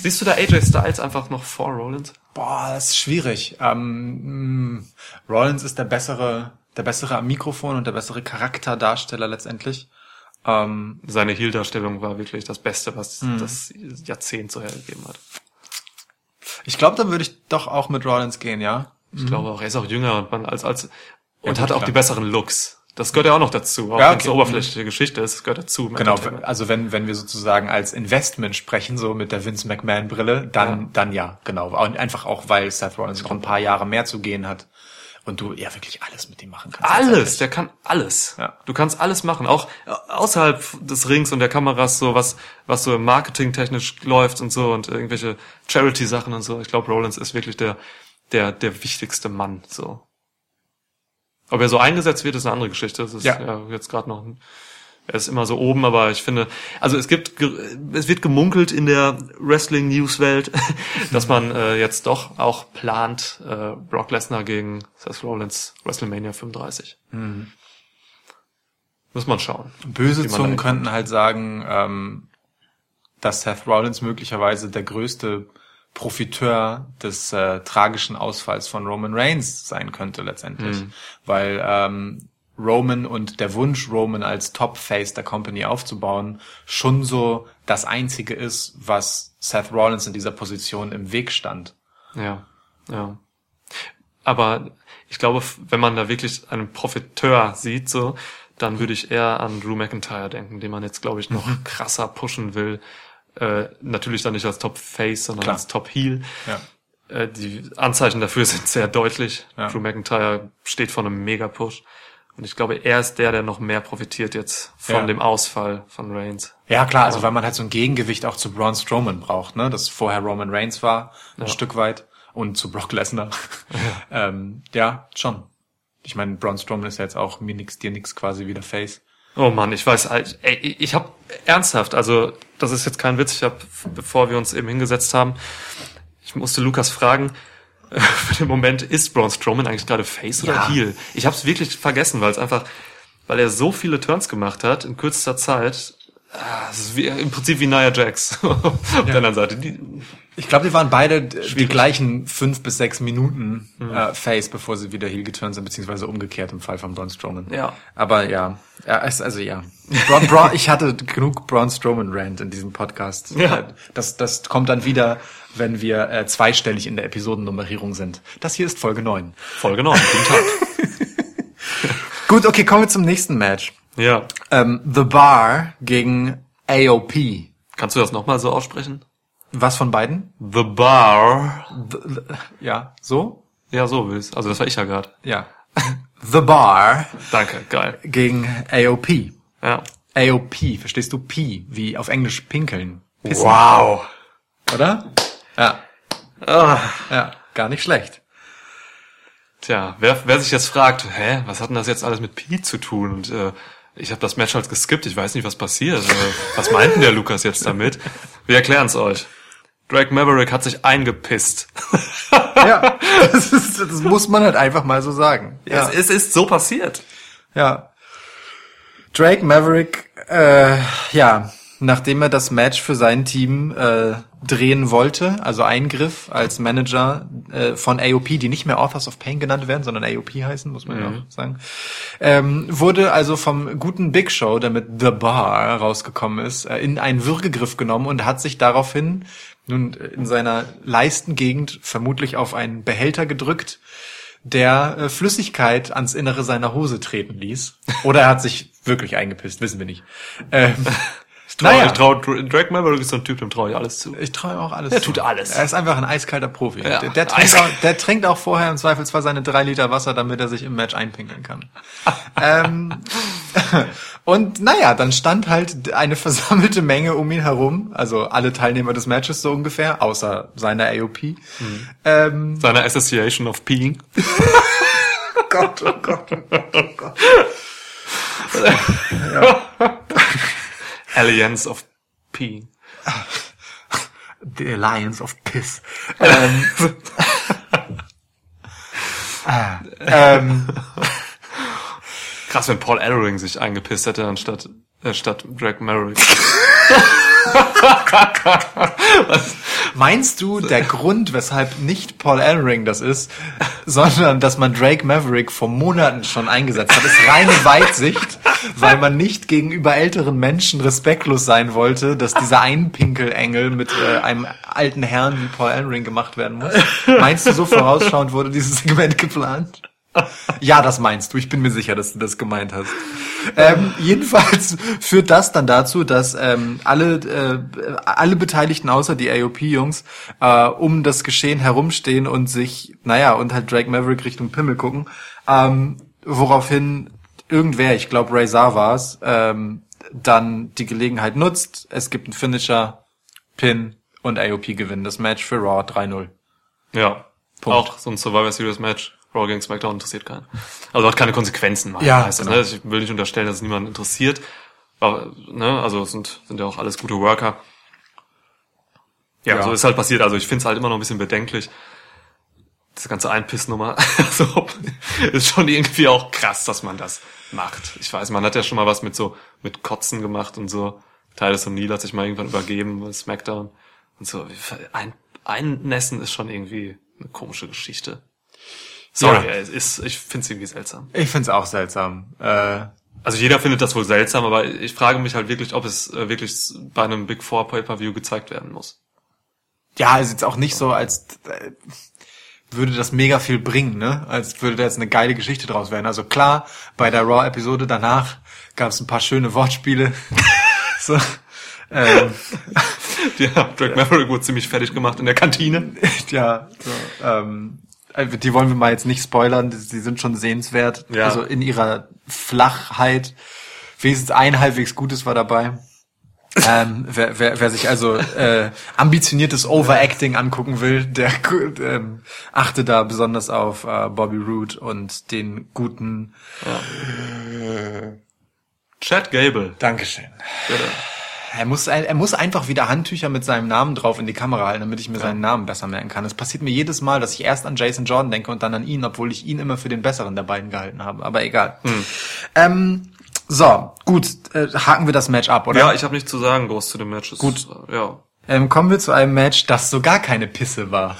siehst du da AJ Styles einfach noch vor Rollins? Boah, das ist schwierig. Ähm, mh, Rollins ist der bessere, der bessere am Mikrofon und der bessere Charakterdarsteller letztendlich. Ähm, Seine Heel-Darstellung war wirklich das Beste, was Mhm. das Jahrzehnt so hergegeben hat. ich glaube, da würde ich doch auch mit Rollins gehen, ja. Ich glaube auch, er ist auch jünger und man als, als, und Mhm. gut, hat auch klar. die besseren Looks. Das gehört ja auch noch dazu. Auch Ja, wenn es okay. eine oberflächliche Geschichte ist, das gehört dazu. Genau, also wenn, wenn wir sozusagen als Investment sprechen, so mit der Vince McMahon Brille, dann, Ja. dann ja, genau. Und einfach auch, weil Seth Rollins noch ein paar Jahre mehr zu gehen hat und du ja wirklich alles mit ihm machen kannst. Alles, der kann alles. Ja. Du kannst alles machen, auch außerhalb des Rings und der Kameras, so was, was so Marketing technisch läuft und so und irgendwelche Charity-Sachen und so. Ich glaube, Rollins ist wirklich der, der, der wichtigste Mann, so. Ob er so eingesetzt wird, ist eine andere Geschichte. Das ist Ja. ja, jetzt gerade noch er ist immer so oben, aber ich finde, also es gibt, es wird gemunkelt in der Wrestling-News-Welt, [laughs] dass man äh, jetzt doch auch plant, äh, Brock Lesnar gegen Seth Rollins WrestleMania 35. Muss man schauen. Böse Zungen könnten halt sagen, ähm, dass Seth Rollins möglicherweise der größte Profiteur des äh, tragischen Ausfalls von Roman Reigns sein könnte letztendlich. Weil ähm, Roman und der Wunsch, Roman als Top-Face der Company aufzubauen, schon so das Einzige ist, was Seth Rollins in dieser Position im Weg stand. Ja, ja. Aber ich glaube, wenn man da wirklich einen Profiteur sieht, so, dann würde ich eher an Drew McIntyre denken, den man jetzt, glaube ich, noch [laughs] krasser pushen will. Äh, natürlich dann nicht als Top Face, sondern Klar. als Top Heel. Ja. Äh, die Anzeichen dafür [laughs] sind sehr deutlich. Ja. Drew McIntyre steht vor einem Mega-Push. Und ich glaube, er ist der, der noch mehr profitiert jetzt von Ja. dem Ausfall von Reigns. Ja, klar, also weil man halt so ein Gegengewicht auch zu Braun Strowman braucht, ne? Das vorher Roman Reigns war, ein Stück weit. Und zu Brock Lesnar. Ja. [laughs] ähm, ja, schon. Ich meine, Braun Strowman ist ja jetzt auch mir nix, dir nix quasi wieder Face. Oh Mann, ich weiß, ey, ich habe ernsthaft, also das ist jetzt kein Witz, ich habe, bevor wir uns eben hingesetzt haben, ich musste Lukas fragen, [laughs] für den Moment, ist Braun Strowman eigentlich gerade Face oder Ja. Heel? Ich habe es wirklich vergessen, weil es einfach, weil er so viele Turns gemacht hat in kürzester Zeit. Ah, Es ist wie, im Prinzip wie Nia Jax [laughs] auf der anderen Seite. Die, Ich glaube, die waren beide die gleichen fünf bis sechs Minuten äh, Face, bevor sie wieder Heel geturnt sind, beziehungsweise umgekehrt im Fall von Braun Strowman. Ja. Aber ja, ja also ja. Braun, Braun, ich hatte genug Braun Strowman Rant in diesem Podcast. Ja. Das, das kommt dann wieder, wenn wir äh, zweistellig in der Episodennummerierung sind. Das hier ist Folge 9. Folge 9, guten Tag. [laughs] Gut, okay, kommen wir zum nächsten Match. Ja. Ähm, The Bar gegen AOP. Kannst du das nochmal so aussprechen? Was von beiden? The Bar. The, the, ja, so? Ja, so willst. Also das war ich ja gerade. Ja. [laughs] The Bar Danke, geil. gegen AOP. Ja. AOP, verstehst du? P, wie auf Englisch pinkeln. Pissen, Wow. Oder? Ja. Ah. Ja, gar nicht schlecht. Tja, wer, wer sich jetzt fragt, hä, was hat denn das jetzt alles mit Pete zu tun? Und äh, ich habe das Match halt geskippt, ich weiß nicht, was passiert. Äh, was meint denn der Lukas jetzt damit? Wir erklären's euch. Drake Maverick hat sich eingepisst. [laughs] Ja, das, ist, das muss man halt einfach mal so sagen. Ja. Es, es ist so passiert. Ja. Drake Maverick, äh, ja, nachdem er das Match für sein Team äh, drehen wollte, also Eingriff als Manager äh, von AOP, die nicht mehr Authors of Pain genannt werden, sondern AOP heißen, muss man ja auch sagen, ähm, wurde also vom guten Big Show, der mit The Bar rausgekommen ist, äh, in einen Würgegriff genommen und hat sich daraufhin nun in seiner Leistengegend vermutlich auf einen Behälter gedrückt, der äh, Flüssigkeit ans Innere seiner Hose treten ließ. Oder er hat sich wirklich eingepisst, wissen wir nicht. Ähm, Trau, naja, ich trau, Drake Maverick ist so ein Typ, dem traue ich alles zu. ich traue ihm auch alles. Er zu. tut alles. Er ist einfach ein eiskalter Profi. Ja, der, der, trinkt eiskalt. auch, der trinkt auch vorher im Zweifelsfall seine drei Liter Wasser, damit er sich im Match einpinkeln kann. [laughs] ähm, [laughs] und naja, dann stand halt eine versammelte Menge um ihn herum, also alle Teilnehmer des Matches so ungefähr, außer seiner AOP. Mhm. Ähm, Seine Association of Peeing. [laughs] Gott, oh Gott, oh Gott, oh Gott. Alliance of Peeing. [laughs] The Alliance of Piss. ähm, [laughs] [laughs] ah, ähm, Krass, wenn Paul Ellering sich eingepisst hätte anstatt äh, statt Drake Maverick. Meinst du, der Grund, weshalb nicht Paul Ellering das ist, sondern dass man Drake Maverick vor Monaten schon eingesetzt hat, ist reine Weitsicht, weil man nicht gegenüber älteren Menschen respektlos sein wollte, dass dieser Einpinkelengel mit äh, einem alten Herrn wie Paul Ellering gemacht werden muss? Meinst du, so vorausschauend wurde dieses Segment geplant? [laughs] Ja, das meinst du. Ich bin mir sicher, dass du das gemeint hast. Ähm, jedenfalls [laughs] führt das dann dazu, dass ähm, alle äh, alle Beteiligten außer die AOP-Jungs äh, um das Geschehen herumstehen und sich, naja, und halt Drake Maverick Richtung Pimmel gucken. Ähm, woraufhin irgendwer, ich glaube Ray war's, ähm, dann die Gelegenheit nutzt. Es gibt einen Finisher, Pin und AOP gewinnen das Match für Raw 3-0. Ja. Punkt. Auch so ein Survivor Series Match. Raw gegen SmackDown interessiert keinen. Also hat keine Konsequenzen. Ja, heißt das, genau. ne? Ich will nicht unterstellen, dass es niemanden interessiert. Aber, ne, also es sind, sind ja auch alles gute Worker. Ja, Ja. so ist halt passiert. Also ich finde es halt immer noch ein bisschen bedenklich. Das ganze Einpissnummer. Also [laughs] ist schon irgendwie auch krass, dass man das macht. Ich weiß, man hat ja schon mal was mit so mit Kotzen gemacht und so. Titus O'Neill hat sich mal irgendwann übergeben bei SmackDown und so. Ein, einnässen ist schon irgendwie eine komische Geschichte. Sorry, Ja. es ist, ich finde es irgendwie seltsam. Ich find's auch seltsam. Äh, Also jeder findet das wohl seltsam, aber ich frage mich halt wirklich, ob es äh, wirklich bei einem Big Four Pay-Per-View gezeigt werden muss. ja, ist jetzt auch nicht so, als äh, würde das mega viel bringen, ne? Als würde da jetzt eine geile Geschichte draus werden. Also klar, bei der Raw-Episode danach gab es ein paar schöne Wortspiele. [laughs] so, ähm, Ja, Drake Maverick wurde ziemlich fertig gemacht in der Kantine. [laughs] ja, so, ähm, die wollen wir mal jetzt nicht spoilern, die, sind schon sehenswert. Ja. Also in ihrer Flachheit. Wenigstens ein halbwegs Gutes war dabei. ähm, wer, wer, wer sich also äh, ambitioniertes Overacting angucken will, der ähm, achte da besonders auf äh, Bobby Roode und den guten Chad Gable. Dankeschön. Bitte. Er muss, er muss einfach wieder Handtücher mit seinem Namen drauf in die Kamera halten, damit ich mir seinen Namen besser merken kann. Es passiert mir jedes Mal, dass ich erst an Jason Jordan denke und dann an ihn, obwohl ich ihn immer für den besseren der beiden gehalten habe. Aber egal. Ähm, so, gut, äh, haken wir das Match ab, oder? Ja, ich habe nichts zu sagen groß zu dem Match. Gut. äh, Ja. Ähm, kommen wir zu einem Match, das so gar keine Pisse war.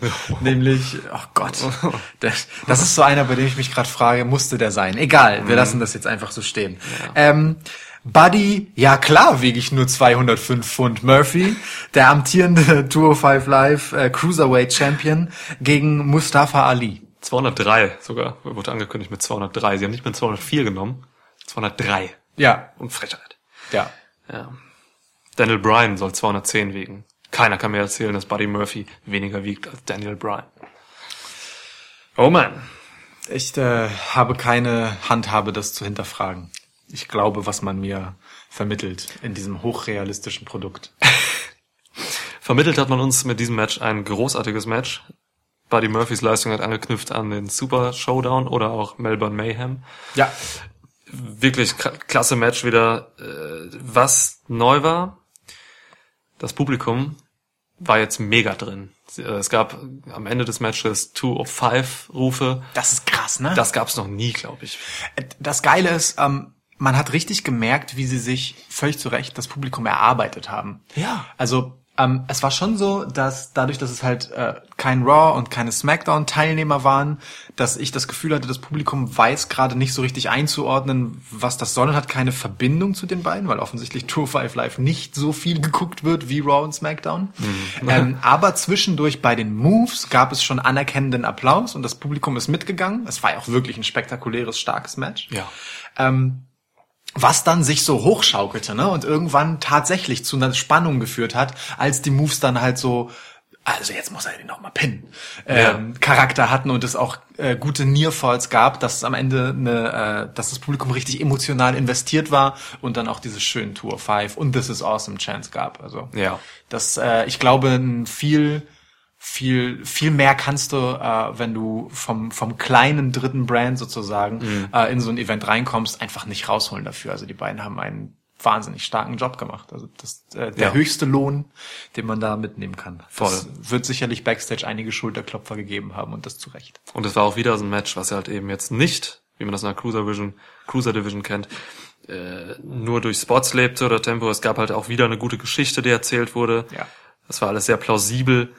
[laughs] Nämlich, oh Gott, [laughs] das, das ist so einer, bei dem ich mich gerade frage, musste der sein? Egal, wir lassen das jetzt einfach so stehen. Ähm, Buddy, ja klar, wiege ich nur 205 Pfund. Murphy, der amtierende [laughs] 205 Live äh, Cruiserweight Champion gegen Mustafa Ali. 203 sogar. Wurde angekündigt mit 203. Sie haben nicht mit 204 genommen. 203. Ja, Und Frechheit. ja. Ja. Daniel Bryan soll 210 wiegen. Keiner kann mir erzählen, dass Buddy Murphy weniger wiegt als Daniel Bryan. Oh man. Ich äh, habe keine Handhabe, das zu hinterfragen. Ich glaube, was man mir vermittelt in diesem hochrealistischen Produkt. [laughs] Vermittelt hat man uns mit diesem Match ein großartiges Match. Buddy Murphys Leistung hat angeknüpft an den Super Showdown oder auch Melbourne Mayhem. Ja, Wirklich klasse Match wieder. Äh, Was neu war, das Publikum war jetzt mega drin. Äh, Es gab am Ende des Matches Two of Five Rufe. das ist krass, ne? Das gab's noch nie, glaube ich. Das Geile ist, ähm, man hat richtig gemerkt, wie sie sich völlig zu Recht das Publikum erarbeitet haben. Ja. Also ähm, es war schon so, dass dadurch, dass es halt äh, kein Raw und keine SmackDown-Teilnehmer waren, dass ich das Gefühl hatte, das Publikum weiß gerade nicht so richtig einzuordnen, was das soll und hat keine Verbindung zu den beiden, weil offensichtlich True Five Live nicht so viel geguckt wird wie Raw und SmackDown. Ähm, [laughs] aber zwischendurch bei den Moves gab es schon anerkennenden Applaus und das Publikum ist mitgegangen. Es war ja auch wirklich ein spektakuläres, starkes Match. Ja. Ähm, was dann sich so hochschaukelte, ne? Und irgendwann tatsächlich zu einer Spannung geführt hat, als die Moves dann halt so, also jetzt muss er den noch mal pinnen, ähm, Charakter hatten und es auch äh, gute Nearfalls gab, dass es am Ende eine, äh, dass das Publikum richtig emotional investiert war und dann auch diese schönen Tour of Five und This is Awesome Chance gab. Also Ja. das, äh, ich glaube, ein viel viel viel mehr kannst du, äh, wenn du vom vom kleinen dritten Brand sozusagen äh, in so ein Event reinkommst, einfach nicht rausholen dafür. Also die beiden haben einen wahnsinnig starken Job gemacht. Also das äh, der Ja. höchste Lohn, den man da mitnehmen kann. Voll. Das wird sicherlich backstage einige Schulterklopfer gegeben haben und das zu Recht. Und es war auch wieder so ein Match, was halt eben jetzt nicht, wie man das in der Cruiser Vision, Cruiser Division kennt, äh, nur durch Spots lebte oder Tempo. Es gab halt auch wieder eine gute Geschichte, die erzählt wurde. Ja. Das war alles sehr plausibel.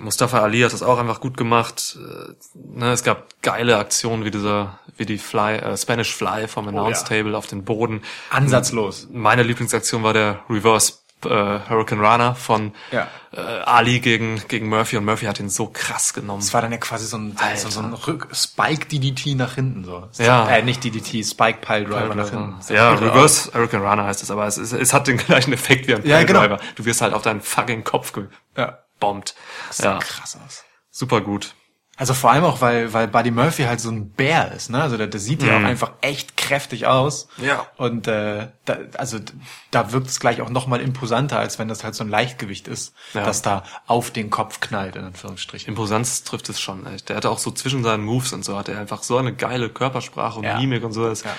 Mustafa Ali hat das auch einfach gut gemacht. Äh, ne, es gab geile Aktionen wie dieser, wie die Fly, äh, Spanish Fly vom Announce Oh ja. Table auf den Boden. Ansatzlos. Meine Lieblingsaktion war der Reverse äh, Hurricane Runner von Ja. äh, Ali gegen, gegen Murphy und Murphy hat ihn so krass genommen. Es war dann ja quasi so ein, Alter. so, ein Rück Spike DDT nach hinten so. Ja. Äh, nicht DDT, Spike Pile Driver nach hinten. Ja, Reverse Hurricane Runner heißt es, aber es, ist, es hat den gleichen Effekt wie ein Ja, genau. Piledriver. Du wirst halt auf deinen fucking Kopf Ja. Gebombt. Das sah Ja, krass aus. super gut. Also vor allem auch, weil, weil Buddy Murphy halt so ein Bär ist, ne? Also der, der sieht ja auch einfach echt kräftig aus. Ja. Und äh, da, also da wirkt es gleich auch nochmal imposanter, als wenn das halt so ein Leichtgewicht ist, Ja. das da auf den Kopf knallt, in Anführungsstrichen. Imposanz trifft es schon. Echt. Der hatte auch so zwischen seinen Moves und so, hat er einfach so eine geile Körpersprache und Ja. Mimik und so. Das, Ja.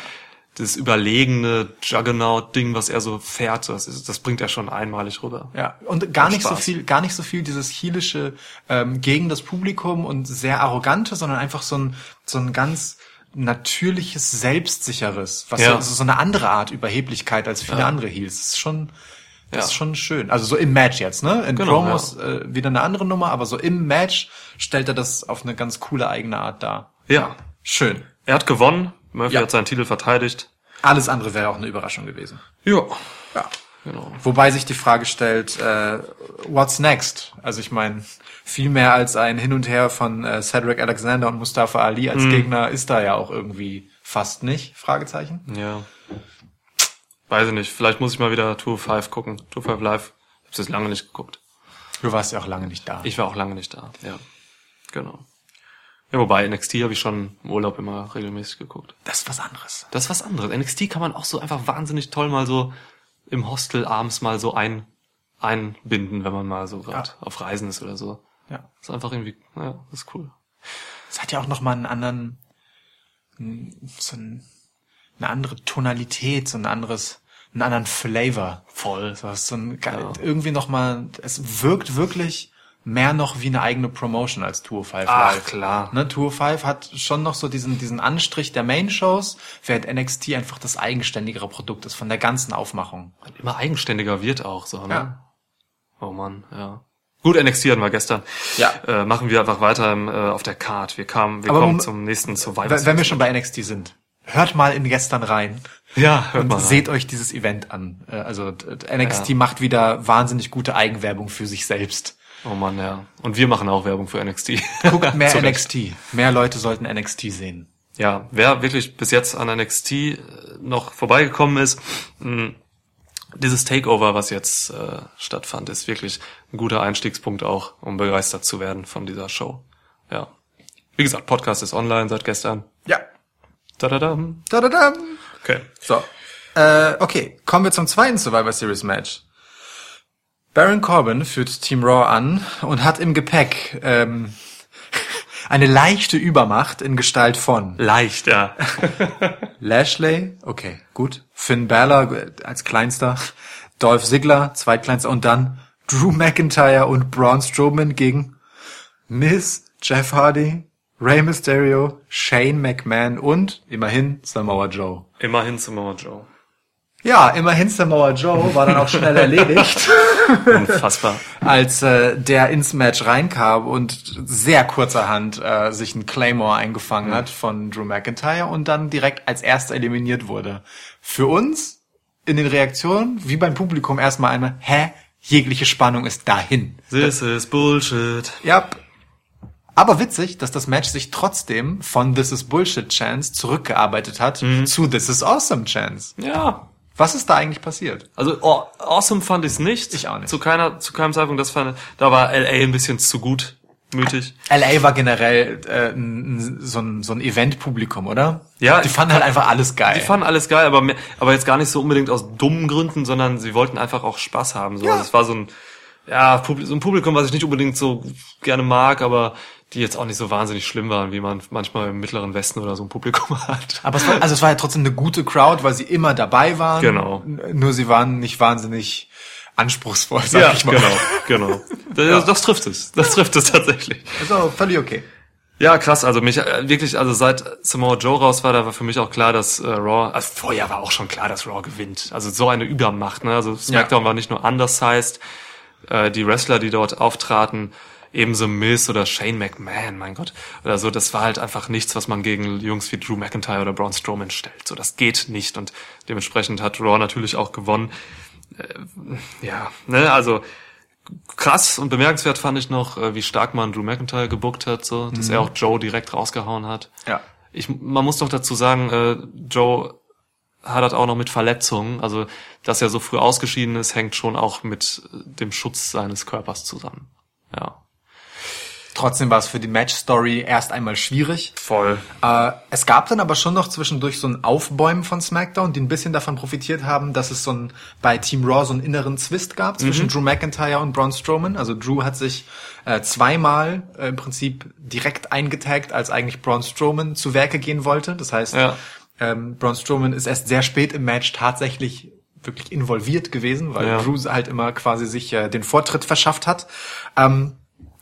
Das überlegene Juggernaut-Ding, was er so fährt, das, ist, das bringt er schon einmalig rüber. Ja, und gar nicht so Spaß. viel, gar nicht so viel dieses hielische ähm, gegen das Publikum und sehr arrogante, sondern einfach so ein so ein ganz natürliches, selbstsicheres, was Ja. so, so eine andere Art Überheblichkeit als viele Ja. andere Heels. Das ist schon, das Ja. ist schon schön. Also so im Match jetzt, ne? In Genau, Promos äh, wieder eine andere Nummer, aber so im Match stellt er das auf eine ganz coole eigene Art dar. Ja. Schön. Er hat gewonnen, Murphy Ja. hat seinen Titel verteidigt. Alles andere wäre auch eine Überraschung gewesen. Ja. Ja. Genau. Wobei sich die Frage stellt, äh, what's next? Also ich meine, viel mehr als ein Hin und Her von äh, Cedric Alexander und Mustafa Ali als Gegner ist da ja auch irgendwie fast nicht. Fragezeichen. Ja. Weiß ich nicht. Vielleicht muss ich mal wieder Tour 5 gucken. Tour 5 Live. Ich hab's jetzt lange nicht geguckt. Du warst ja auch lange nicht da. Ich war auch lange nicht da. Ja. Genau. Ja, wobei NXT habe ich schon im Urlaub immer regelmäßig geguckt. das ist was anderes. Das ist was anderes. NXT kann man auch so einfach wahnsinnig toll mal so im Hostel abends mal so ein, einbinden, wenn man mal so gerade Ja. auf Reisen ist oder so. Ja. ist einfach irgendwie, ja, das ist cool. Es hat ja auch noch mal einen anderen, so ein, eine andere Tonalität, so ein anderes, einen anderen Flavor. Voll. So, so ein, Ja. irgendwie noch mal, es wirkt wirklich mehr noch wie eine eigene Promotion als Tour 5 Ach, Live. klar. Ne, Tour 5 hat schon noch so diesen, diesen Anstrich der Main-Shows, während NXT einfach das eigenständigere Produkt ist von der ganzen Aufmachung. Und immer eigenständiger wird auch so, ne? Ja. Oh Mann, ja. Gut, NXT hatten wir gestern. Ja. Äh, machen wir einfach weiter im, äh, auf der Card. Wir kamen, wir Aber kommen zum nächsten Survivor Wenn, wenn wir schon bei NXT sind, hört mal in gestern rein. Ja, hört und mal. rein. seht euch dieses Event an. Äh, Also NXT Ja. macht wieder wahnsinnig gute Eigenwerbung für sich selbst. Oh Mann, ja. Und wir machen auch Werbung für NXT. [laughs] Guckt mehr. [laughs] NXT. Mehr Leute sollten NXT sehen. Ja, wer wirklich bis jetzt an NXT äh, noch vorbeigekommen ist, mh, dieses Takeover, was jetzt äh, stattfand, ist wirklich ein guter Einstiegspunkt auch, um begeistert zu werden von dieser Show. Ja. Wie gesagt, Podcast ist online seit gestern. Ja. Tadadam. Tadadam. Okay. So. Äh, okay, kommen wir zum zweiten Survivor Series Match. Baron Corbin führt Team Raw an und hat im Gepäck ähm, [laughs] eine leichte Übermacht in Gestalt von Leicht, ja. [laughs] Lashley, okay, gut, Finn Balor äh, als kleinster, Dolph Ziggler, zweitkleinster und dann Drew McIntyre und Braun Strowman gegen Miz, Jeff Hardy, Rey Mysterio, Shane McMahon und immerhin Samoa Joe. Immerhin Samoa Joe. Ja, immerhin Samoa Joe war dann auch schnell erledigt, [laughs] Unfassbar. als äh, der ins Match reinkam und sehr kurzerhand äh, sich ein Claymore eingefangen hat von Drew McIntyre und dann direkt als erster eliminiert wurde. Für uns in den Reaktionen, wie beim Publikum erstmal einmal, hä? Jegliche Spannung ist dahin. This is Bullshit. Ja. Aber witzig, dass das Match sich trotzdem von This is Bullshit Chance zurückgearbeitet hat zu This is Awesome Chance. Ja. Was ist da eigentlich passiert? Also oh, awesome fand ich nicht. Ich auch nicht. Zu keiner, zu keinem Zeitpunkt. Das fand, da war LA ein bisschen zu gutmütig. LA war generell äh, so ein, so ein Event-Publikum, oder? Ja, Die fanden halt einfach alles geil. Die fanden alles geil, aber mehr, aber jetzt gar nicht so unbedingt aus dummen Gründen, sondern sie wollten einfach auch Spaß haben. So. Ja. Also es war so ein, ja, so ein Publikum, was ich nicht unbedingt so gerne mag, aber die jetzt auch nicht so wahnsinnig schlimm waren, wie man manchmal im Mittleren Westen oder so ein Publikum [laughs] hat. Aber es war, also es war ja trotzdem eine gute Crowd, weil sie immer dabei waren. Genau. Nur sie waren nicht wahnsinnig anspruchsvoll, sag ja, ich mal. genau, genau. [laughs] Das, das trifft es. Das trifft es tatsächlich. Also völlig okay. Ja, krass. Also mich äh, wirklich, also seit Samoa Joe raus war, da war für mich auch klar, dass äh, Raw, also vorher war auch schon klar, dass Raw gewinnt. Also so eine Übermacht. Ne? Also SmackDown war nicht nur undersized, äh, die Wrestler, die dort auftraten, ebenso Miz oder Shane McMahon, mein Gott, oder so, das war halt einfach nichts, was man gegen Jungs wie Drew McIntyre oder Braun Strowman stellt. So, das geht nicht und dementsprechend hat Raw natürlich auch gewonnen. Äh, ja, ne, also krass und bemerkenswert fand ich noch, äh, wie stark man Drew McIntyre gebuckt hat, so, dass er auch Joe direkt rausgehauen hat. Ja. Ich, man muss doch dazu sagen, äh, Joe hadert auch noch mit Verletzungen. Also, dass er so früh ausgeschieden ist, hängt schon auch mit äh, dem Schutz seines Körpers zusammen. Ja. Trotzdem war es für die Match-Story erst einmal schwierig. Voll. Äh, es gab dann aber schon noch zwischendurch so ein Aufbäumen von SmackDown, die ein bisschen davon profitiert haben, dass es so ein bei Team Raw so einen inneren Zwist gab zwischen Drew McIntyre und Braun Strowman. Also Drew hat sich äh, zweimal äh, im Prinzip direkt eingetaggt, als eigentlich Braun Strowman zu Werke gehen wollte. Das heißt, Ja. Ähm, Braun Strowman ist erst sehr spät im Match tatsächlich wirklich involviert gewesen, weil Ja. Drew halt immer quasi sich äh, den Vortritt verschafft hat. Ähm,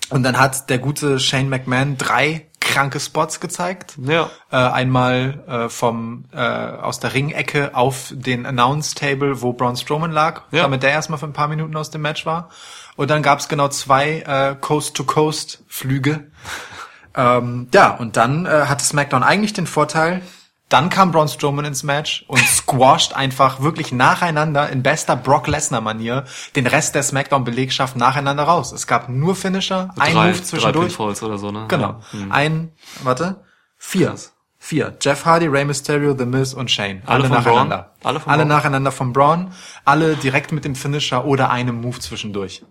und dann hat der gute Shane McMahon drei kranke Spots gezeigt. Ja. Äh, einmal äh, vom äh, aus der Ringecke auf den Announce Table, wo Braun Strowman lag, Ja. damit der erstmal für ein paar Minuten aus dem Match war. Und dann gab's genau zwei äh, Coast-to-Coast-Flüge. [laughs] ähm, ja, und dann äh, hatte SmackDown eigentlich den Vorteil. Dann kam Braun Strowman ins Match und [laughs] squasht einfach wirklich nacheinander in bester Brock Lesnar-Manier den Rest der SmackDown-Belegschaft nacheinander raus. Es gab nur Finisher, ein drei, Move drei zwischendurch. Pinfalls oder so, ne? Genau. Ja. Hm. Ein, warte, vier. Krass. Vier. Jeff Hardy, Rey Mysterio, The Miz und Shane. Alle Alle, nacheinander. Braun? Alle Alle Braun? nacheinander von Braun. Alle direkt mit dem Finisher oder einem Move zwischendurch.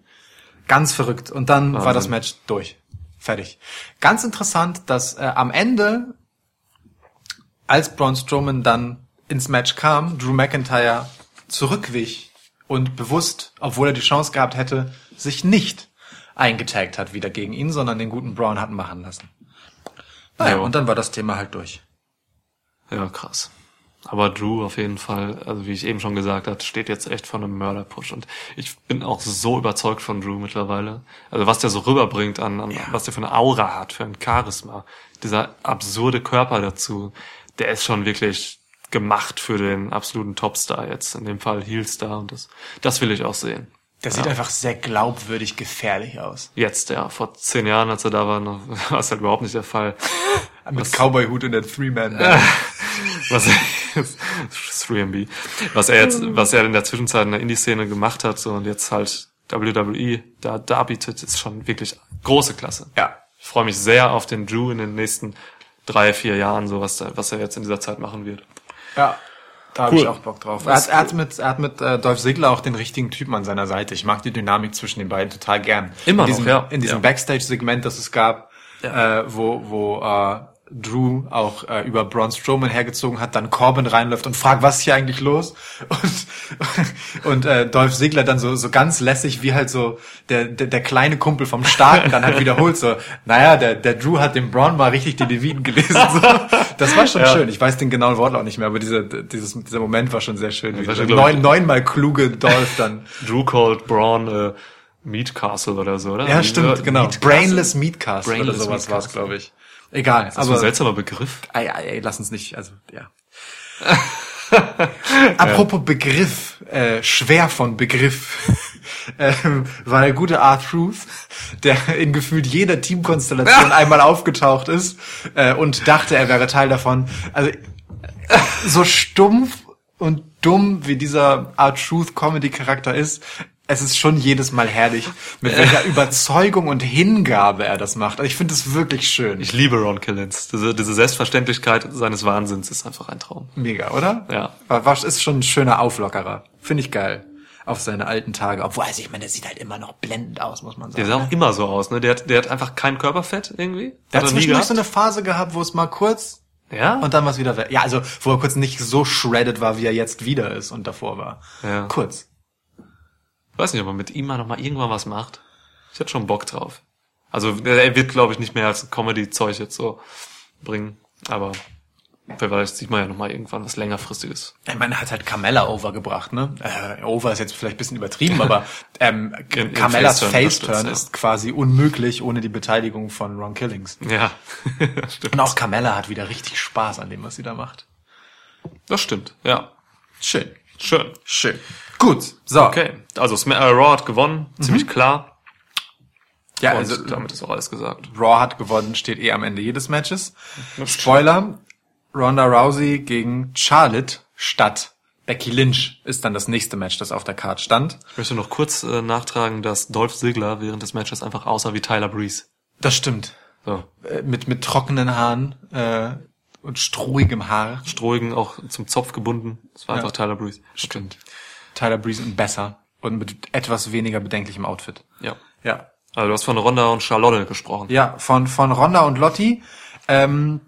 Ganz verrückt. Und dann war das Match durch. Fertig. Ganz interessant, dass äh, am Ende, als Braun Strowman dann ins Match kam, Drew McIntyre zurückwich und bewusst, obwohl er die Chance gehabt hätte, sich nicht eingetaggt hat wieder gegen ihn, sondern den guten Braun hat machen lassen. Naja, Ja. und dann war das Thema halt durch. Ja, krass. Aber Drew auf jeden Fall, also wie ich eben schon gesagt habe, steht jetzt echt vor einem Mörderpush. Und ich bin auch so überzeugt von Drew mittlerweile. Also was der so rüberbringt an, an was der für eine Aura hat, für ein Charisma. Dieser absurde Körper dazu, der ist schon wirklich gemacht für den absoluten Topstar jetzt. In dem Fall Heelstar. Und das, das will ich auch sehen. Der sieht einfach sehr glaubwürdig gefährlich aus. Jetzt, ja. Vor zehn Jahren, als er da war, noch, [laughs] war es halt überhaupt nicht der Fall. [laughs] Mit Cowboy-Hut in der Three-Man. [laughs] was er, 3MB, was er jetzt, was er in der Zwischenzeit in der Indie-Szene gemacht hat, so und jetzt halt WWE da darbietet, ist schon wirklich große Klasse. ja. Ich freue mich sehr auf den Drew in den nächsten drei, vier Jahren, so was, da, was er jetzt in dieser Zeit machen wird. Ja. Da habe Cool. ich auch Bock drauf. Er hat, er hat mit, er hat mit äh, Dolph Ziggler auch den richtigen Typen an seiner Seite. Ich mag die Dynamik zwischen den beiden total gern. Immer in noch, diesem, ja. In diesem Ja. Backstage-Segment, das es gab, äh, wo, wo äh, Drew auch äh, über Braun Strowman hergezogen hat, dann Corbin reinläuft und fragt, was ist hier eigentlich los? Und, [laughs] und äh, Dolph Ziggler dann so, so ganz lässig, wie halt so der, der, der kleine Kumpel vom Starken dann halt wiederholt, so, naja, der, der Drew hat dem Braun mal richtig die Leviten gelesen. So. Das war schon Ja. schön. Ich weiß den genauen Wortlaut nicht mehr, aber dieser, dieses, dieser Moment war schon sehr schön. Dieser schon, neun, neunmal kluge Dolph dann. Drew called Braun äh, Meat Castle oder so, oder? Ja, stimmt, genau. Meat Castle? Brainless Meatcast oder Brainless sowas Meat war es, Castle. glaube ich. Egal, Das ist ein aber seltsamer Begriff. Ey, ey, ey, lass uns nicht, also, ja. [laughs] Apropos Begriff, äh, schwer von Begriff, [laughs] ähm, war der gute R-Truth, der in gefühlt jeder Teamkonstellation [laughs] einmal aufgetaucht ist äh, und dachte, er wäre Teil davon. Also, so stumpf und dumm, wie dieser R-Truth-Comedy-Charakter ist, es ist schon jedes Mal herrlich, mit welcher Überzeugung und Hingabe er das macht. Also ich finde es wirklich schön. Ich liebe Ron Killens. Diese, diese Selbstverständlichkeit seines Wahnsinns ist einfach ein Traum. Mega, oder? Ja. War, war, ist schon ein schöner Auflockerer. Finde ich geil. Auf seine alten Tage. Obwohl, also ich meine, der sieht halt immer noch blendend aus, muss man Der sagen. sah auch immer so aus, ne? Der hat, der hat einfach kein Körperfett irgendwie. Der hat nie zwischendurch so eine Phase gehabt, wo es mal kurz ja? und dann was wieder weg. Ja, also wo er kurz nicht so shredded war, wie er jetzt wieder ist und davor war. Ja. Kurz. Weiß nicht, ob man mit ihm mal noch mal irgendwann was macht. Ich hätte schon Bock drauf. Also er wird, glaube ich, nicht mehr als Comedy-Zeug jetzt so bringen. Aber wer weiß, sieht man ja noch mal irgendwann was längerfristiges. Ich meine, er hat halt Carmella overgebracht, ne? Äh, over ist jetzt vielleicht ein bisschen übertrieben, aber ähm, [laughs] In- in Carmellas Faceturn ja. ist quasi unmöglich ohne die Beteiligung von Ron Killings. Ja, [laughs] stimmt. Und auch Carmella hat wieder richtig Spaß an dem, was sie da macht. Das stimmt, ja. Schön. Schön. Schön. Gut. So. Okay, also Sm äh, Raw hat gewonnen, ziemlich klar. Ja, Und also damit ist auch alles gesagt. Raw hat gewonnen, steht eh am Ende jedes Matches. Spoiler, Ronda Rousey gegen Charlotte statt Becky Lynch ist dann das nächste Match, das auf der Card stand. Ich möchte noch kurz äh, nachtragen, dass Dolph Ziggler während des Matches einfach aussah wie Tyler Breeze. Das stimmt. So, Äh, mit, mit trockenen Haaren äh, und strohigem Haar. Strohigen auch zum Zopf gebunden. Das war Ja. einfach Tyler Breeze. Stimmt. Tyler Breeze und besser. Und mit etwas weniger bedenklichem Outfit. Ja. Ja. Also du hast von Ronda und Charlotte gesprochen. Ja, von, von Ronda und Lotti. Ähm,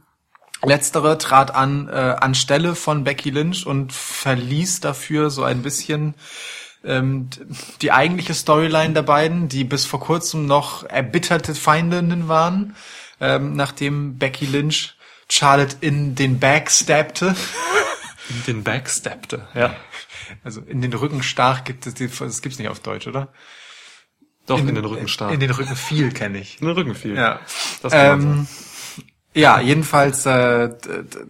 letztere trat an äh, anstelle von Becky Lynch und verließ dafür so ein bisschen ähm, die eigentliche Storyline der beiden, die bis vor kurzem noch erbitterte Feindinnen waren, ähm, nachdem Becky Lynch Charlotte in den Back stabbte. In den Backsteppte, ja. Also in den Rücken stach gibt es, die- das gibt's nicht auf Deutsch, oder? Doch, in, den Rücken stark. In den Rücken viel kenne ich. In den Rücken viel. Ja. Das kann Ähm, ja, jedenfalls äh,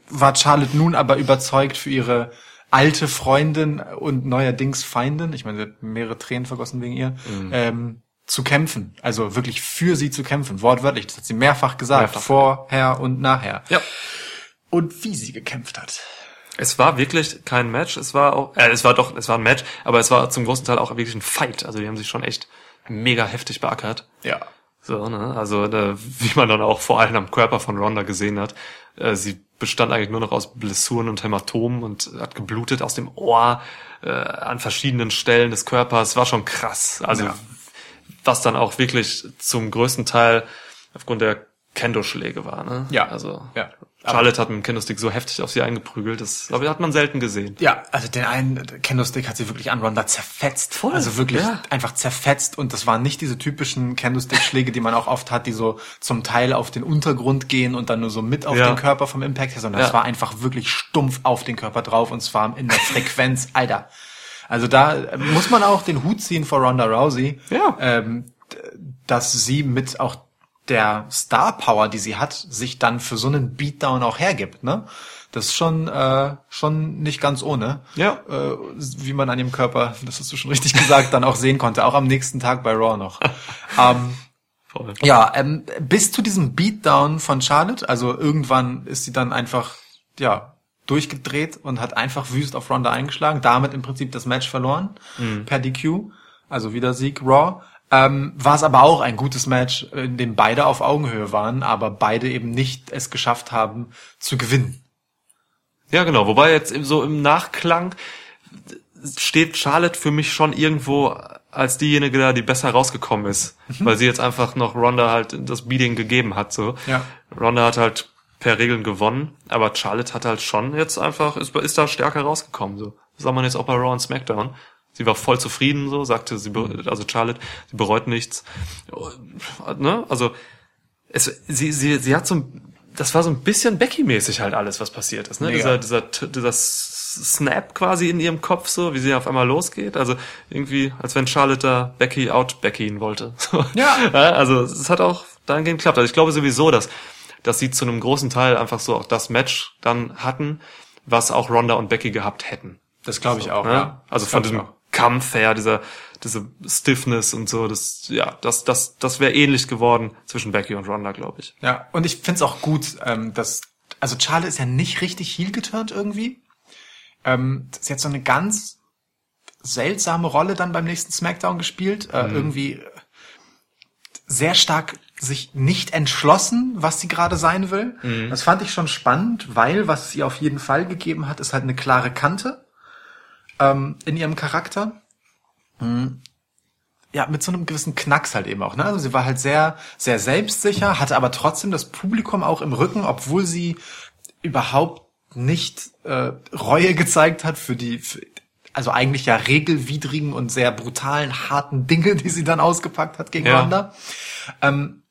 war Charlotte nun aber überzeugt für ihre alte Freundin und neuerdings Feindin, ich meine, sie hat mehrere Tränen vergossen wegen ihr, Mhm. ähm, zu kämpfen. Also wirklich für sie zu kämpfen, wortwörtlich. Das hat sie mehrfach gesagt, Mehrfach. vorher und nachher. Ja. Und wie sie gekämpft hat. Es war wirklich kein Match, es war auch, äh, es war doch, es war ein Match, aber es war zum großen Teil auch wirklich ein Fight. Also die haben sich schon echt mega heftig beackert. Ja. So, ne? Also da, wie man dann auch vor allem am Körper von Ronda gesehen hat, äh, sie bestand eigentlich nur noch aus Blessuren und Hämatomen und hat geblutet aus dem Ohr äh, an verschiedenen Stellen des Körpers. War schon krass. Also Ja. Was dann auch wirklich zum größten Teil aufgrund der Kendo-Schläge war. Ne? Ja. Also Ja. Charlotte hat mit dem Kendo-Stick so heftig auf sie eingeprügelt, das aber hat man selten gesehen. Ja, also den einen Kendo-Stick hat sie wirklich an Ronda zerfetzt. Voll, Also wirklich ja. einfach zerfetzt und das waren nicht diese typischen Kendo-Stick-Schläge, die man auch oft hat, die so zum Teil auf den Untergrund gehen und dann nur so mit auf Ja. den Körper vom Impact her, sondern Ja. es war einfach wirklich stumpf auf den Körper drauf und zwar in der Frequenz, Alter. Also da muss man auch den Hut ziehen vor Ronda Rousey, Ja. ähm, dass sie mit auch der Star Power, die sie hat, sich dann für so einen Beatdown auch hergibt, ne? Das ist schon äh, schon nicht ganz ohne. Ja. Äh, wie man an ihrem Körper, das hast du schon richtig gesagt, dann auch sehen konnte, auch am nächsten Tag bei Raw noch. [laughs] ähm, Voll. ja, ähm, bis zu diesem Beatdown von Charlotte, also irgendwann ist sie dann einfach, ja, durchgedreht und hat einfach wüst auf Ronda eingeschlagen, damit im Prinzip das Match verloren, per DQ, also wieder Sieg Raw. Ähm, war es aber auch ein gutes Match, in dem beide auf Augenhöhe waren, aber beide eben nicht es geschafft haben zu gewinnen. Ja, genau. Wobei jetzt so im Nachklang steht Charlotte für mich schon irgendwo als diejenige da, die besser rausgekommen ist, weil sie jetzt einfach noch Ronda halt das Beating gegeben hat. So. Ja. Ronda hat halt per Regeln gewonnen, aber Charlotte hat halt schon jetzt einfach ist, ist da stärker rausgekommen. So. Das sah man jetzt auch bei Raw und SmackDown. Sie war voll zufrieden, so sagte sie, also Charlotte, sie bereut nichts. Ne? Also es, sie, sie, sie hat so ein, das war so ein bisschen Becky-mäßig halt alles, was passiert ist. Ne? Mega. Dieser, dieser, dieser Snap quasi in ihrem Kopf, so wie sie auf einmal losgeht. Also irgendwie, als wenn Charlotte da Becky out Beckyen wollte. [laughs] So. Ja. Also es hat auch dahingehend geklappt. Also ich glaube sowieso, dass, dass sie zu einem großen Teil einfach so auch das Match dann hatten, was auch Ronda und Becky gehabt hätten. Das glaube ich auch, Ne? ja. Also Das von auch. Kampf her, dieser, diese Stiffness und so, das, ja, das, das, das wäre ähnlich geworden zwischen Becky und Ronda, glaube ich. Ja, und ich find's auch gut, ähm, dass, also Charlotte ist ja nicht richtig heel geturnt irgendwie. Ähm, sie hat so eine ganz seltsame Rolle dann beim nächsten Smackdown gespielt. Äh, Irgendwie äh, sehr stark sich nicht entschlossen, was sie gerade sein will. Das fand ich schon spannend, weil was ihr auf jeden Fall gegeben hat, ist halt eine klare Kante ähm, in ihrem Charakter ja, mit so einem gewissen Knacks halt eben auch. Ne? Also sie war halt sehr, sehr selbstsicher, hatte aber trotzdem das Publikum auch im Rücken, obwohl sie überhaupt nicht äh, Reue gezeigt hat für die, für, also eigentlich ja regelwidrigen und sehr brutalen, harten Dinge, die sie dann ausgepackt hat gegen Ja. Ähm,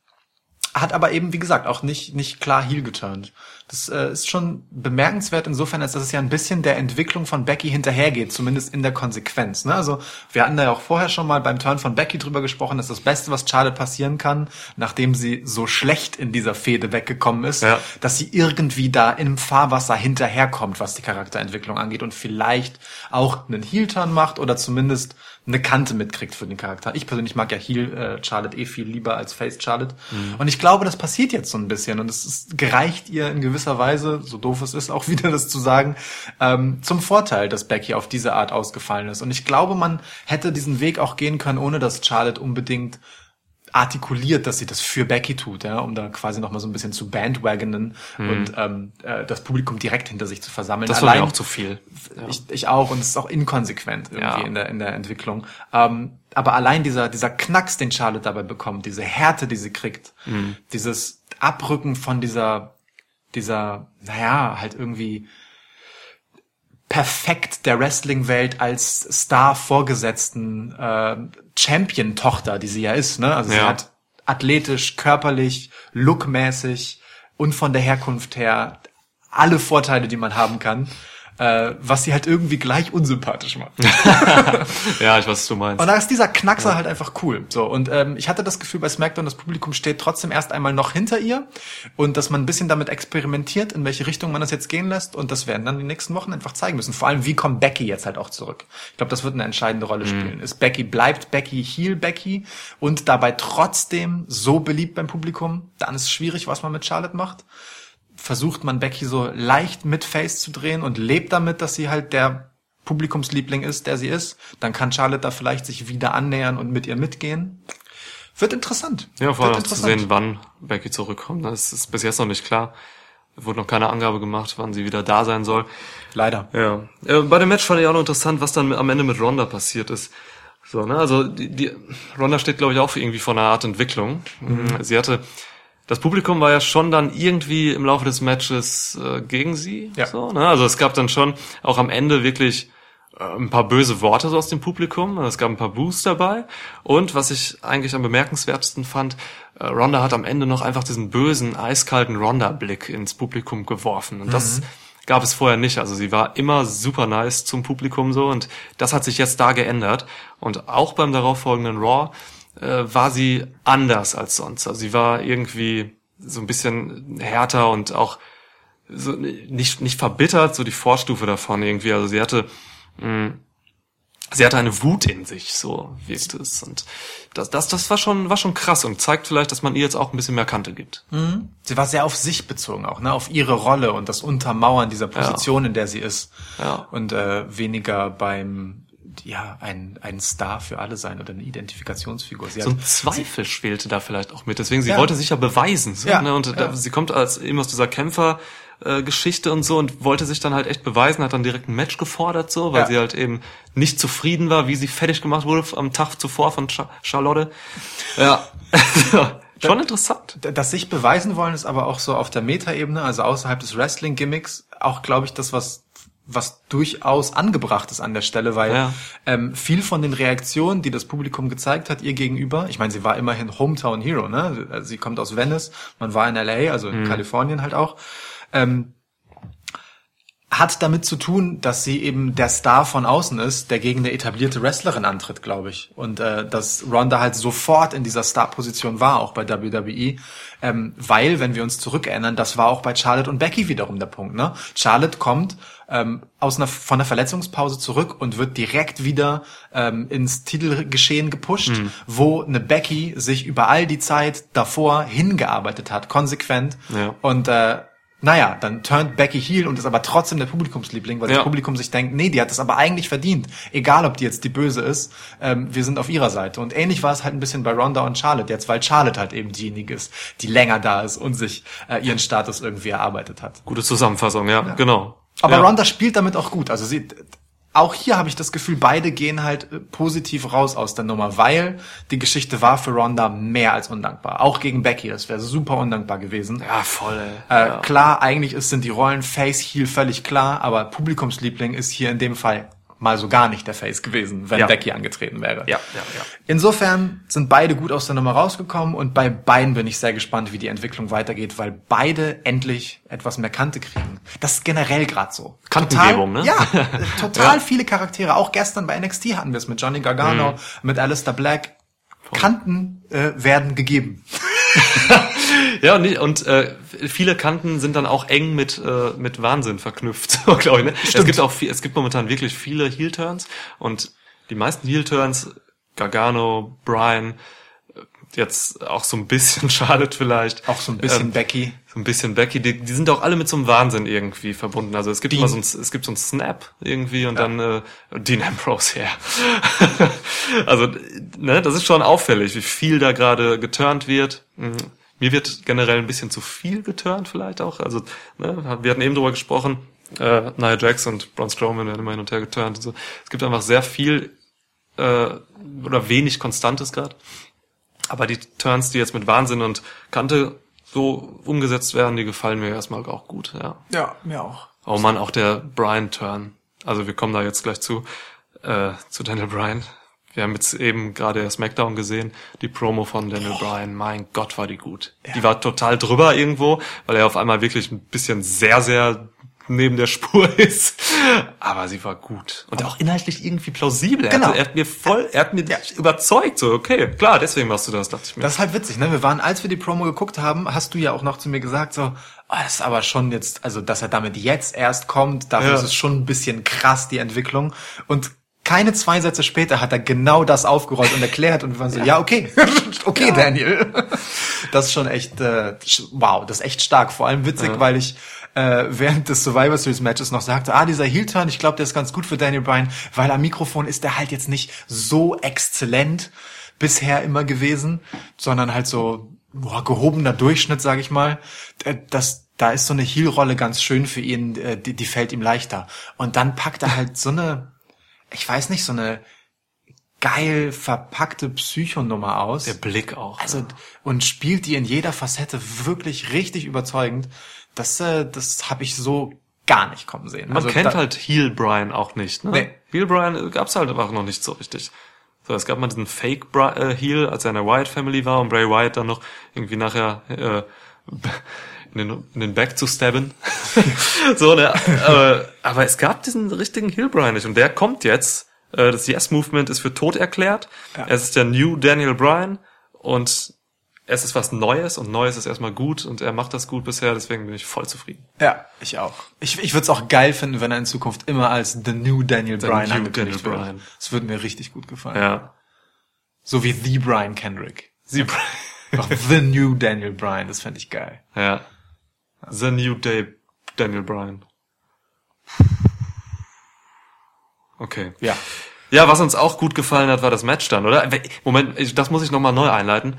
hat aber eben, wie gesagt, auch nicht, nicht klar heel geturnt. Das äh, ist schon bemerkenswert insofern, als dass es ja ein bisschen der Entwicklung von Becky hinterhergeht, zumindest in der Konsequenz. Ne? Also wir hatten da ja auch vorher schon mal beim Turn von Becky drüber gesprochen, dass das Beste, was Charlotte passieren kann, nachdem sie so schlecht in dieser Fehde weggekommen ist, Ja. dass sie irgendwie da im Fahrwasser hinterherkommt, was die Charakterentwicklung angeht und vielleicht auch einen Heel-Turn macht oder zumindest eine Kante mitkriegt für den Charakter. Ich persönlich mag ja Heel äh, Charlotte eh viel lieber als Face Charlotte. Und ich glaube, das passiert jetzt so ein bisschen und es ist, gereicht ihr in gewisser Weise, so doof es ist, [laughs] auch wieder das zu sagen, ähm, zum Vorteil, dass Becky auf diese Art ausgefallen ist. Und ich glaube, man hätte diesen Weg auch gehen können, ohne dass Charlotte unbedingt artikuliert, dass sie das für Becky tut, ja, um da quasi noch mal so ein bisschen zu bandwagonen und ähm, äh, das Publikum direkt hinter sich zu versammeln. Das war mir auch zu viel. Ich, ich auch und es ist auch inkonsequent irgendwie Ja. in der in der Entwicklung. Ähm, aber allein dieser dieser Knacks, den Charlotte dabei bekommt, diese Härte, die sie kriegt, dieses Abrücken von dieser dieser naja halt irgendwie perfekt der Wrestling-Welt als Star vorgesetzten äh, Champion-Tochter, die sie ja ist. Ne? Also sie Ja. hat athletisch, körperlich, lookmäßig und von der Herkunft her alle Vorteile, die man haben kann äh, was sie halt irgendwie gleich unsympathisch macht. [laughs] ja, ich weiß, was du meinst. Und da ist dieser Knackser ja. halt einfach cool. So und ähm, ich hatte das Gefühl bei SmackDown, das Publikum steht trotzdem erst einmal noch hinter ihr und dass man ein bisschen damit experimentiert, in welche Richtung man das jetzt gehen lässt und das werden dann die nächsten Wochen einfach zeigen müssen. Vor allem, wie kommt Becky jetzt halt auch zurück? Ich glaube, das wird eine entscheidende Rolle mhm. spielen. Mhm. Ist Becky bleibt Becky Heel Becky und dabei trotzdem so beliebt beim Publikum? Dann ist es schwierig, was man mit Charlotte macht versucht man Becky so leicht mit Face zu drehen und lebt damit, dass sie halt der Publikumsliebling ist, der sie ist. Dann kann Charlotte da vielleicht sich wieder annähern und mit ihr mitgehen. Wird interessant. Ja, vor allem zu sehen, wann Becky zurückkommt. Das ist bis jetzt noch nicht klar. Wurde noch keine Angabe gemacht, wann sie wieder da sein soll. Leider. Ja. Äh, bei dem Match fand ich auch noch interessant, was dann am Ende mit Ronda passiert ist. So, ne, also die, die Ronda steht, glaube ich, auch irgendwie vor einer Art Entwicklung. Mhm. Sie hatte das Publikum war ja schon dann irgendwie im Laufe des Matches äh, gegen sie. Ja. So, ne? Also es gab dann schon auch am Ende wirklich äh, ein paar böse Worte so aus dem Publikum. Es gab ein paar Boos dabei. Und was ich eigentlich am bemerkenswertesten fand, äh, Ronda hat am Ende noch einfach diesen bösen, eiskalten Ronda-Blick ins Publikum geworfen. Und mhm. das gab es vorher nicht. Also sie war immer super nice zum Publikum so und das hat sich jetzt da geändert. Und auch beim darauffolgenden Raw äh, war sie anders als sonst. Also sie war irgendwie so ein bisschen härter und auch so nicht nicht verbittert, so die Vorstufe davon irgendwie. Also sie hatte mh, mm, sie hatte eine Wut in sich, so wirkt es. Und das, das, das war schon, war schon krass und zeigt vielleicht, dass man ihr jetzt auch ein bisschen mehr Kante gibt. Mhm. Sie war sehr auf sich bezogen auch, ne, auf ihre Rolle und das Untermauern dieser Position, ja. in der sie ist. Ja. Und äh, weniger beim ja, ein, ein Star für alle sein oder eine Identifikationsfigur. Sie so ein Zweifel schwelte da vielleicht auch mit. Deswegen, sie ja. wollte sich ja beweisen. So, ja, ne? Und ja. Da, sie kommt als eben aus dieser Kämpfer, äh, Geschichte und so und wollte sich dann halt echt beweisen, hat dann direkt ein Match gefordert so, weil ja. sie halt eben nicht zufrieden war, wie sie fertig gemacht wurde am Tag zuvor von Char Charlotte. Ja. [laughs] Schon interessant. Das sich beweisen wollen ist aber auch so auf der Metaebene, also außerhalb des Wrestling-Gimmicks, auch, glaube ich, das, was was durchaus angebracht ist an der Stelle, weil ja. ähm, viel von den Reaktionen, die das Publikum gezeigt hat, ihr gegenüber, ich meine, sie war immerhin Hometown Hero, ne? Sie kommt aus Venice, man war in LA, also in mhm. Kalifornien halt auch. Ähm, hat damit zu tun, dass sie eben der Star von außen ist, der gegen eine etablierte Wrestlerin antritt, glaube ich. Und äh, dass Ronda halt sofort in dieser Star-Position war, auch bei WWE. Ähm, weil, wenn wir uns zurückerinnern, das war auch bei Charlotte und Becky wiederum der Punkt. Ne? Charlotte kommt ähm, aus einer, von einer Verletzungspause zurück und wird direkt wieder ähm, ins Titelgeschehen gepusht, mhm. wo eine Becky sich über all die Zeit davor hingearbeitet hat, konsequent. Ja. Und äh, naja, dann turnt Becky heel und ist aber trotzdem der Publikumsliebling, weil ja. das Publikum sich denkt, nee, die hat das aber eigentlich verdient. Egal, ob die jetzt die Böse ist, ähm, wir sind auf ihrer Seite. Und ähnlich war es halt ein bisschen bei Ronda und Charlotte jetzt, weil Charlotte halt eben diejenige ist, die länger da ist und sich äh, ihren Status irgendwie erarbeitet hat. Gute Zusammenfassung, ja, ja. genau. Aber ja. Ronda spielt damit auch gut. Also sie, auch hier habe ich das Gefühl, beide gehen halt äh, positiv raus aus der Nummer, weil die Geschichte war für Ronda mehr als undankbar. Auch gegen Becky, das wäre super undankbar gewesen. Ja, voll. Äh, ja. Klar, eigentlich ist, sind die Rollen Face Heel völlig klar, aber Publikumsliebling ist hier in dem Fall mal so gar nicht der Face gewesen, wenn ja. Becky angetreten wäre. Ja, ja, ja. Insofern sind beide gut aus der Nummer rausgekommen und bei beiden bin ich sehr gespannt, wie die Entwicklung weitergeht, weil beide endlich etwas mehr Kante kriegen. Das ist generell gerade so. Kantengebung, ne? Ja, [laughs] total ja. viele Charaktere. Auch gestern bei NXT hatten wir es mit Johnny Gargano, mhm. mit Alistair Black. Kanten äh, werden gegeben. [laughs] ja, und, und äh, viele Kanten sind dann auch eng mit, äh, mit Wahnsinn verknüpft, [laughs] glaube ich. Ne? Es gibt auch viel, es gibt momentan wirklich viele Heel-Turns und die meisten Heel-Turns, Gargano, Brian, jetzt auch so ein bisschen [laughs] schadet vielleicht. Auch so ein bisschen ähm, Becky. So ein bisschen Becky. Die, die sind auch alle mit so einem Wahnsinn irgendwie verbunden. Also es gibt Dean. immer so ein, es gibt so ein Snap irgendwie und ja. dann äh, Dean Ambrose, ja. [laughs] also, ne, das ist schon auffällig, wie viel da gerade geturnt wird. Mhm. Mir wird generell ein bisschen zu viel geturnt vielleicht auch. Also, ne, wir hatten eben drüber gesprochen, äh, Nia Jax und Braun Strowman werden immer hin und her geturnt. So. Es gibt einfach sehr viel äh, oder wenig Konstantes gerade. Aber die Turns, die jetzt mit Wahnsinn und Kante so umgesetzt werden, die gefallen mir erstmal auch gut, ja. Ja, mir auch. Oh man, auch der Brian-Turn. Also wir kommen da jetzt gleich zu, äh, zu Daniel Bryan. Wir haben jetzt eben gerade SmackDown gesehen, die Promo von Daniel Bryan. Mein Gott, war die gut. Die war total drüber irgendwo, weil er auf einmal wirklich ein bisschen sehr, sehr neben der Spur [laughs] ist. Aber sie war gut. Und auch inhaltlich irgendwie plausibel. Er, Genau. hat, er hat mir voll, er hat mir überzeugt. So, okay, klar, deswegen machst du das, dachte ich mir. Das ist halt witzig, ne? Wir waren, als wir die Promo geguckt haben, hast du ja auch noch zu mir gesagt, so, oh, das ist aber schon jetzt, also, dass er damit jetzt erst kommt, dafür Ja. ist es schon ein bisschen krass, die Entwicklung. Und keine zwei Sätze später hat er genau das aufgerollt und erklärt und wir waren so, ja, okay, [laughs] okay, Daniel. Das ist schon echt, äh, wow, das ist echt stark. Vor allem witzig, weil ich äh, während des Survivor Series Matches noch sagte, ah, dieser Heel-Turn, ich glaube, der ist ganz gut für Daniel Bryan, weil am Mikrofon ist der halt jetzt nicht so exzellent bisher immer gewesen, sondern halt so boah, gehobener Durchschnitt, sage ich mal. Äh, Das, da ist so eine Heel-Rolle ganz schön für ihn, äh, die, die fällt ihm leichter. Und dann packt er halt so eine, ich weiß nicht, so eine geil verpackte Psychonummer aus. der Blick auch. Also und spielt die in jeder Facette wirklich richtig überzeugend. Das, äh, das habe ich so gar nicht kommen sehen. Man also kennt da, halt Heel Brian auch nicht, ne? Nee. Heel Brian gab's halt einfach noch nicht so richtig. So, es gab mal diesen Fake Bri äh, Heel, als er in der Wyatt Family war und Bray Wyatt dann noch irgendwie nachher äh, in den, in den Back zu stabben. [laughs] so, ne? Aber, aber es gab diesen richtigen Heel Brian nicht und der kommt jetzt. Äh, das Yes Movement ist für tot erklärt. Ja. Es ist der New Daniel Bryan und es ist was Neues und Neues ist erstmal gut und er macht das gut bisher, deswegen bin ich voll zufrieden. ja, ich auch. Ich, ich würde es auch geil finden, wenn er in Zukunft immer als The New Daniel The Bryan angekündigt wird. Bryan. Das würde mir richtig gut gefallen. Ja. So wie The Bryan Kendrick. Sie Einfach The New Daniel Bryan, das fände ich geil. Ja. The New Day, Daniel Bryan. Okay. Ja. Ja, was uns auch gut gefallen hat, war das Match dann, oder? Moment, ich- das muss ich nochmal neu einleiten.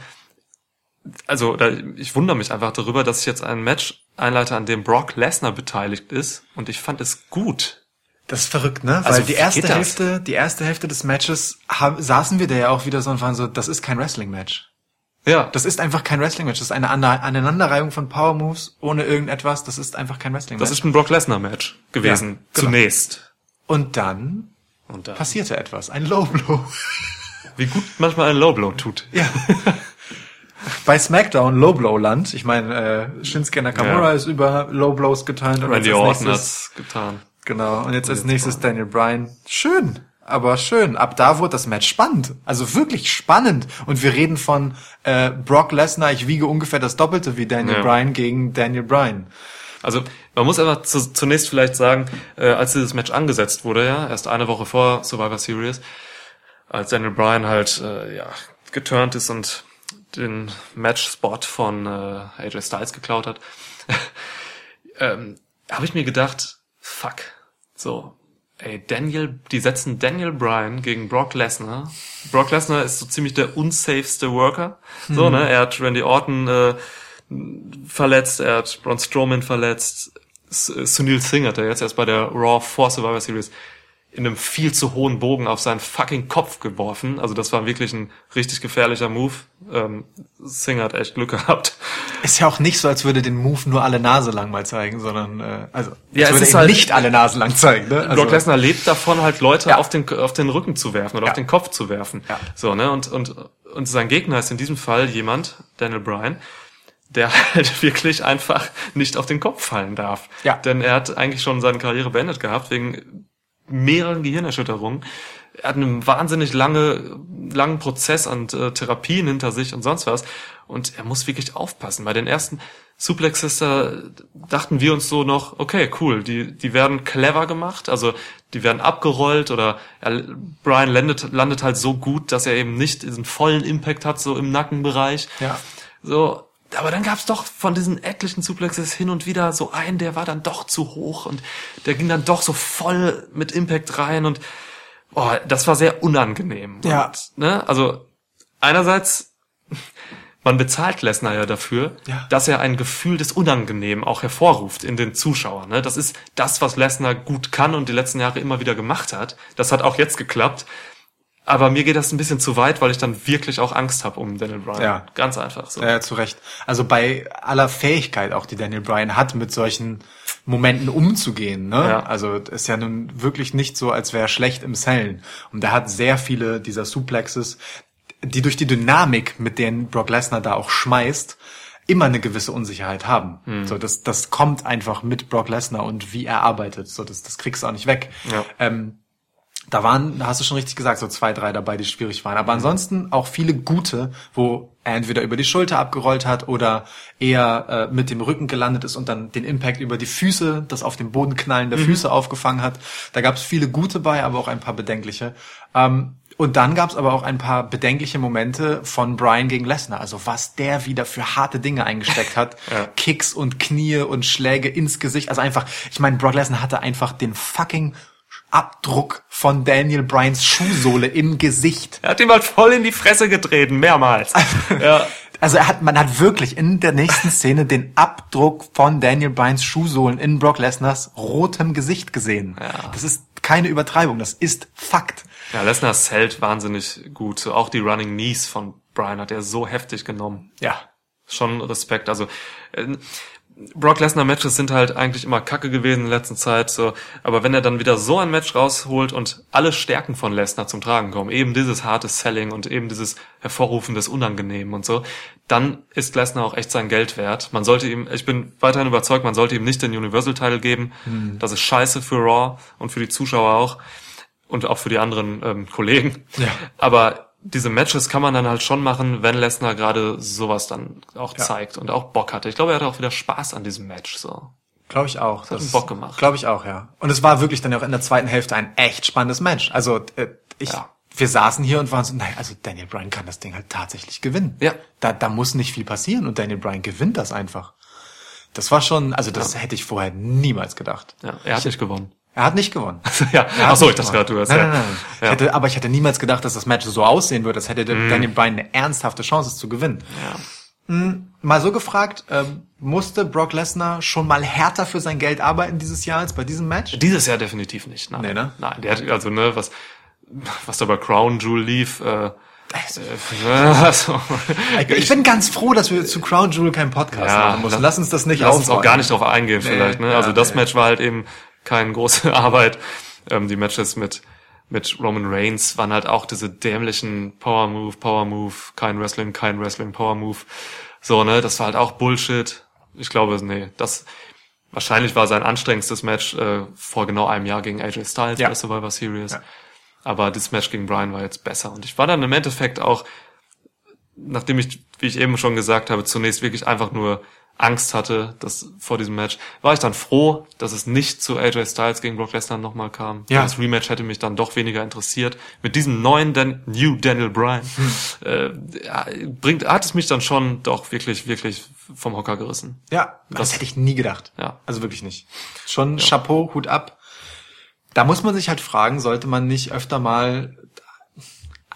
Also, ich wundere mich einfach darüber, dass ich jetzt ein Match einleite, an dem Brock Lesnar beteiligt ist. Und ich fand es gut. Das ist verrückt, ne? Also, Weil die wie erste? Hälfte, die erste Hälfte des Matches haben, saßen wir da ja auch wieder so und waren so, das ist kein Wrestling-Match. Ja. Das ist einfach kein Wrestling-Match. Das ist eine Ane- Aneinanderreihung von Power-Moves ohne irgendetwas. Das ist einfach kein Wrestling-Match. Das ist ein Brock Lesnar-Match gewesen. Ja, genau. Zunächst. und dann Und da. passierte etwas. Ein Low-Blow. Wie gut manchmal ein Low-Blow tut. Ja. [laughs] Bei SmackDown Low-Blow-Land. Ich meine, äh, Shinsuke Nakamura Ja. ist über Low-Blows und Randy Orton hat's getan. Genau. Und jetzt als jetzt nächstes Daniel Bryan. Schön. Aber schön. Ab da wurde das Match spannend. Also wirklich spannend. Und wir reden von äh, Brock Lesnar, ich wiege ungefähr das Doppelte wie Daniel Ja. Bryan gegen Daniel Bryan. Also man muss aber zu, zunächst vielleicht sagen, äh, als dieses Match angesetzt wurde, ja, erst eine Woche vor Survivor Series, als Daniel Bryan halt äh, ja geturnt ist und den Match-Spot von äh, AJ Styles geklaut hat, [laughs] ähm, habe ich mir gedacht, fuck, so, ey, Daniel, die setzen Daniel Bryan gegen Brock Lesnar. Brock Lesnar ist so ziemlich der unsafeste Worker, so, ne, er hat Randy Orton äh, verletzt, er hat Braun Strowman verletzt, S- Sunil Singh hat er jetzt erst bei der Raw vor Survivor Series in einem viel zu hohen Bogen auf seinen fucking Kopf geworfen. Also das war wirklich ein richtig gefährlicher Move. Ähm, Singh hat echt Glück [laughs] gehabt. Ist ja auch nicht so, als würde den Move nur alle Nase lang mal zeigen, sondern äh, also Ja, es würde ist ihn halt- nicht alle Nase lang zeigen. Ne? Also, Brock Lesnar lebt davon, halt Leute Ja. auf, den, auf den Rücken zu werfen oder Ja. auf den Kopf zu werfen. Ja. So, ne? Und, und, und sein Gegner ist in diesem Fall jemand, Daniel Bryan, der [laughs] halt wirklich einfach nicht auf den Kopf fallen darf. Ja. Denn er hat eigentlich schon seine Karriere beendet gehabt wegen mehreren Gehirnerschütterungen. Er hat einen wahnsinnig lange, langen Prozess an äh, Therapien hinter sich und sonst was. Und er muss wirklich aufpassen. Bei den ersten Suplexes da dachten wir uns so noch, okay, cool, die, die werden clever gemacht, also die werden abgerollt oder er, Brian landet, landet halt so gut, dass er eben nicht diesen vollen Impact hat, so im Nackenbereich. Ja. So, aber dann gab's doch von diesen etlichen Suplexes hin und wieder so einen, der war dann doch zu hoch und der ging dann doch so voll mit Impact rein und boah, das war sehr unangenehm. Ja. Und, ne, also einerseits man bezahlt Lesnar ja dafür, Ja. dass er ein Gefühl des Unangenehmen auch hervorruft in den Zuschauern. Ne? Das ist das, was Lesnar gut kann und die letzten Jahre immer wieder gemacht hat. Das hat auch jetzt geklappt. Aber mir geht das ein bisschen zu weit, weil ich dann wirklich auch Angst habe um Daniel Bryan. Ja. Ganz einfach so. Ja, zu Recht. Also bei aller Fähigkeit auch, die Daniel Bryan hat, mit solchen Momenten umzugehen. Ne? Ja. Also ist ja nun wirklich nicht so, als wäre er schlecht im Sellen. Und er hat sehr viele dieser Suplexes, die durch die Dynamik, mit denen Brock Lesnar da auch schmeißt, immer eine gewisse Unsicherheit haben. Hm. So, das, das kommt einfach mit Brock Lesnar und wie er arbeitet. So, das, das kriegst du auch nicht weg. Ja. Ähm, da waren, da hast du schon richtig gesagt, so zwei, drei dabei, die schwierig waren. Aber ansonsten auch viele gute, wo er entweder über die Schulter abgerollt hat oder eher äh, mit dem Rücken gelandet ist und dann den Impact über die Füße, das auf dem Boden knallen der Füße aufgefangen hat. Da gab es viele gute bei, aber auch ein paar bedenkliche. Ähm, und dann gab es aber auch ein paar bedenkliche Momente von Brian gegen Lesnar. Also was der wieder für harte Dinge eingesteckt hat. [laughs] Ja. Kicks und Knie und Schläge ins Gesicht. Also einfach, ich meine, Brock Lesnar hatte einfach den fucking Abdruck von Daniel Bryans Schuhsohle im Gesicht. Er hat ihm halt voll in die Fresse getreten, mehrmals. [laughs] ja. Also er hat, man hat wirklich in der nächsten Szene den Abdruck von Daniel Bryans Schuhsohlen in Brock Lesnars rotem Gesicht gesehen. Ja. Das ist keine Übertreibung, das ist Fakt. Ja, Lesnar zählt wahnsinnig gut. Auch die Running Knees von Brian hat er so heftig genommen. Ja. Schon Respekt. Also äh, Brock Lesnar Matches sind halt eigentlich immer kacke gewesen in letzter Zeit. So, aber wenn er dann wieder so ein Match rausholt und alle Stärken von Lesnar zum Tragen kommen, eben dieses harte Selling und eben dieses Hervorrufen des Unangenehmen und so, dann ist Lesnar auch echt sein Geld wert. Man sollte ihm, ich bin weiterhin überzeugt, man sollte ihm nicht den Universal Title geben. Das ist scheiße für Raw und für die Zuschauer auch und auch für die anderen ähm, Kollegen. Ja. Aber diese Matches kann man dann halt schon machen, wenn Lesnar gerade sowas dann auch Ja. zeigt und auch Bock hatte. Ich glaube, er hatte auch wieder Spaß an diesem Match. So. Glaube ich auch. hat einen Bock gemacht. Glaube ich auch, ja. Und es war wirklich dann auch in der zweiten Hälfte ein echt spannendes Match. Also äh, ich, Ja. wir saßen hier und waren so, nein, also Daniel Bryan kann das Ding halt tatsächlich gewinnen. Ja. Da, da muss nicht viel passieren und Daniel Bryan gewinnt das einfach. Das war schon, also das hätte ich vorher niemals gedacht. Ja, er hat nicht gewonnen. Er hat nicht gewonnen. [laughs] ja. Er hat Achso, ich dachte gerade, du hast nein, ja. nein, nein. Ich Ja. hätte, aber ich hätte niemals gedacht, dass das Match so aussehen würde. Das hätte Mhm. Daniel Bryan eine ernsthafte Chance, zu gewinnen. Ja. Mal so gefragt, ähm, musste Brock Lesnar schon mal härter für sein Geld arbeiten dieses Jahr als bei diesem Match? Dieses Jahr definitiv nicht. Nein, Nee, ne? Nein, der hat, also, ne, was, was da bei Crown Jewel lief, äh, Also, äh, [laughs] also, ich bin ganz froh, dass wir zu Crown Jewel keinen Podcast Ja, machen mussten. lass- Lass uns das nicht Lass uns auch gar nicht drauf eingehen vielleicht. Ne? ja, Also das nee. Match war halt eben keine große [laughs] Arbeit. Ähm, die Matches mit mit Roman Reigns waren halt auch diese dämlichen Power Move, Power Move, kein Wrestling, kein Wrestling, Power Move. So ne, das war halt auch Bullshit. Ich glaube, nee, das wahrscheinlich war sein anstrengendstes Match äh, vor genau einem Jahr gegen AJ Styles Ja. bei Survivor Series. Ja. Aber das Match gegen Brian war jetzt besser und ich war dann im Endeffekt auch nachdem ich, wie ich eben schon gesagt habe, zunächst wirklich einfach nur Angst hatte, dass vor diesem Match, war ich dann froh, dass es nicht zu AJ Styles gegen Brock Lesnar nochmal kam. Ja. Das Rematch hätte mich dann doch weniger interessiert. Mit diesem neuen Dan New Daniel Bryan [laughs] äh, ja, bringt, hat es mich dann schon doch wirklich, wirklich vom Hocker gerissen. Ja, das, Das- hätte ich nie gedacht. Ja. Also wirklich nicht. Schon Chapeau, Hut ab. Da muss man sich halt fragen, sollte man nicht öfter mal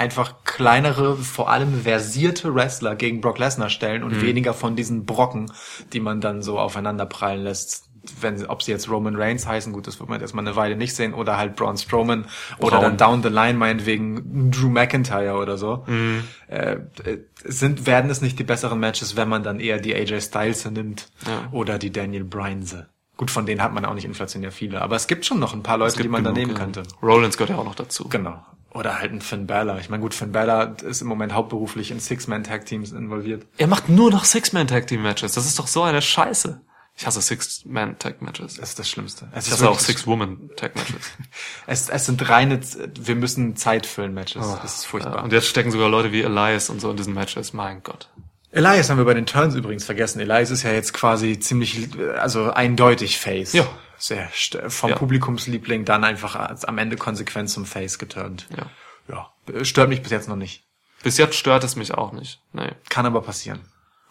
einfach kleinere, vor allem versierte Wrestler gegen Brock Lesnar stellen und weniger von diesen Brocken, die man dann so aufeinander prallen lässt. Wenn, ob sie jetzt Roman Reigns heißen, gut, das wird man jetzt erstmal eine Weile nicht sehen, oder halt Braun Strowman, oder Braun. dann down the line meinetwegen Drew McIntyre oder so. Äh, äh, sind, werden es nicht die besseren Matches, wenn man dann eher die AJ Styles nimmt Ja. oder die Daniel Bryanse. Gut, von denen hat man auch nicht inflationär viele, aber es gibt schon noch ein paar Leute, die man da genug, nehmen ja. könnte. Rollins gehört ja auch noch dazu. Genau. Oder halt ein Finn Balor. Ich meine, gut, Finn Balor ist im Moment hauptberuflich in Six-Man-Tag-Teams involviert. Er macht nur noch Six-Man-Tag-Team-Matches. Das ist doch so eine Scheiße. Ich hasse Six-Man-Tag-Matches. Das ist das Schlimmste. Es, Ich hasse auch Six-Woman-Tag-Matches. [laughs] es, es sind reine, wir müssen Zeit füllen Matches. das ist Ja, furchtbar. und jetzt stecken sogar Leute wie Elias und so in diesen Matches. Mein Gott. Elias haben wir bei den Turns übrigens vergessen. Elias ist ja jetzt quasi ziemlich, also eindeutig Face. Ja. Sehr vom Ja. Publikumsliebling dann einfach am Ende konsequent zum Face geturnt. Ja. Ja. Stört mich bis jetzt noch nicht. Bis jetzt stört es mich auch nicht. Nee. Kann aber passieren.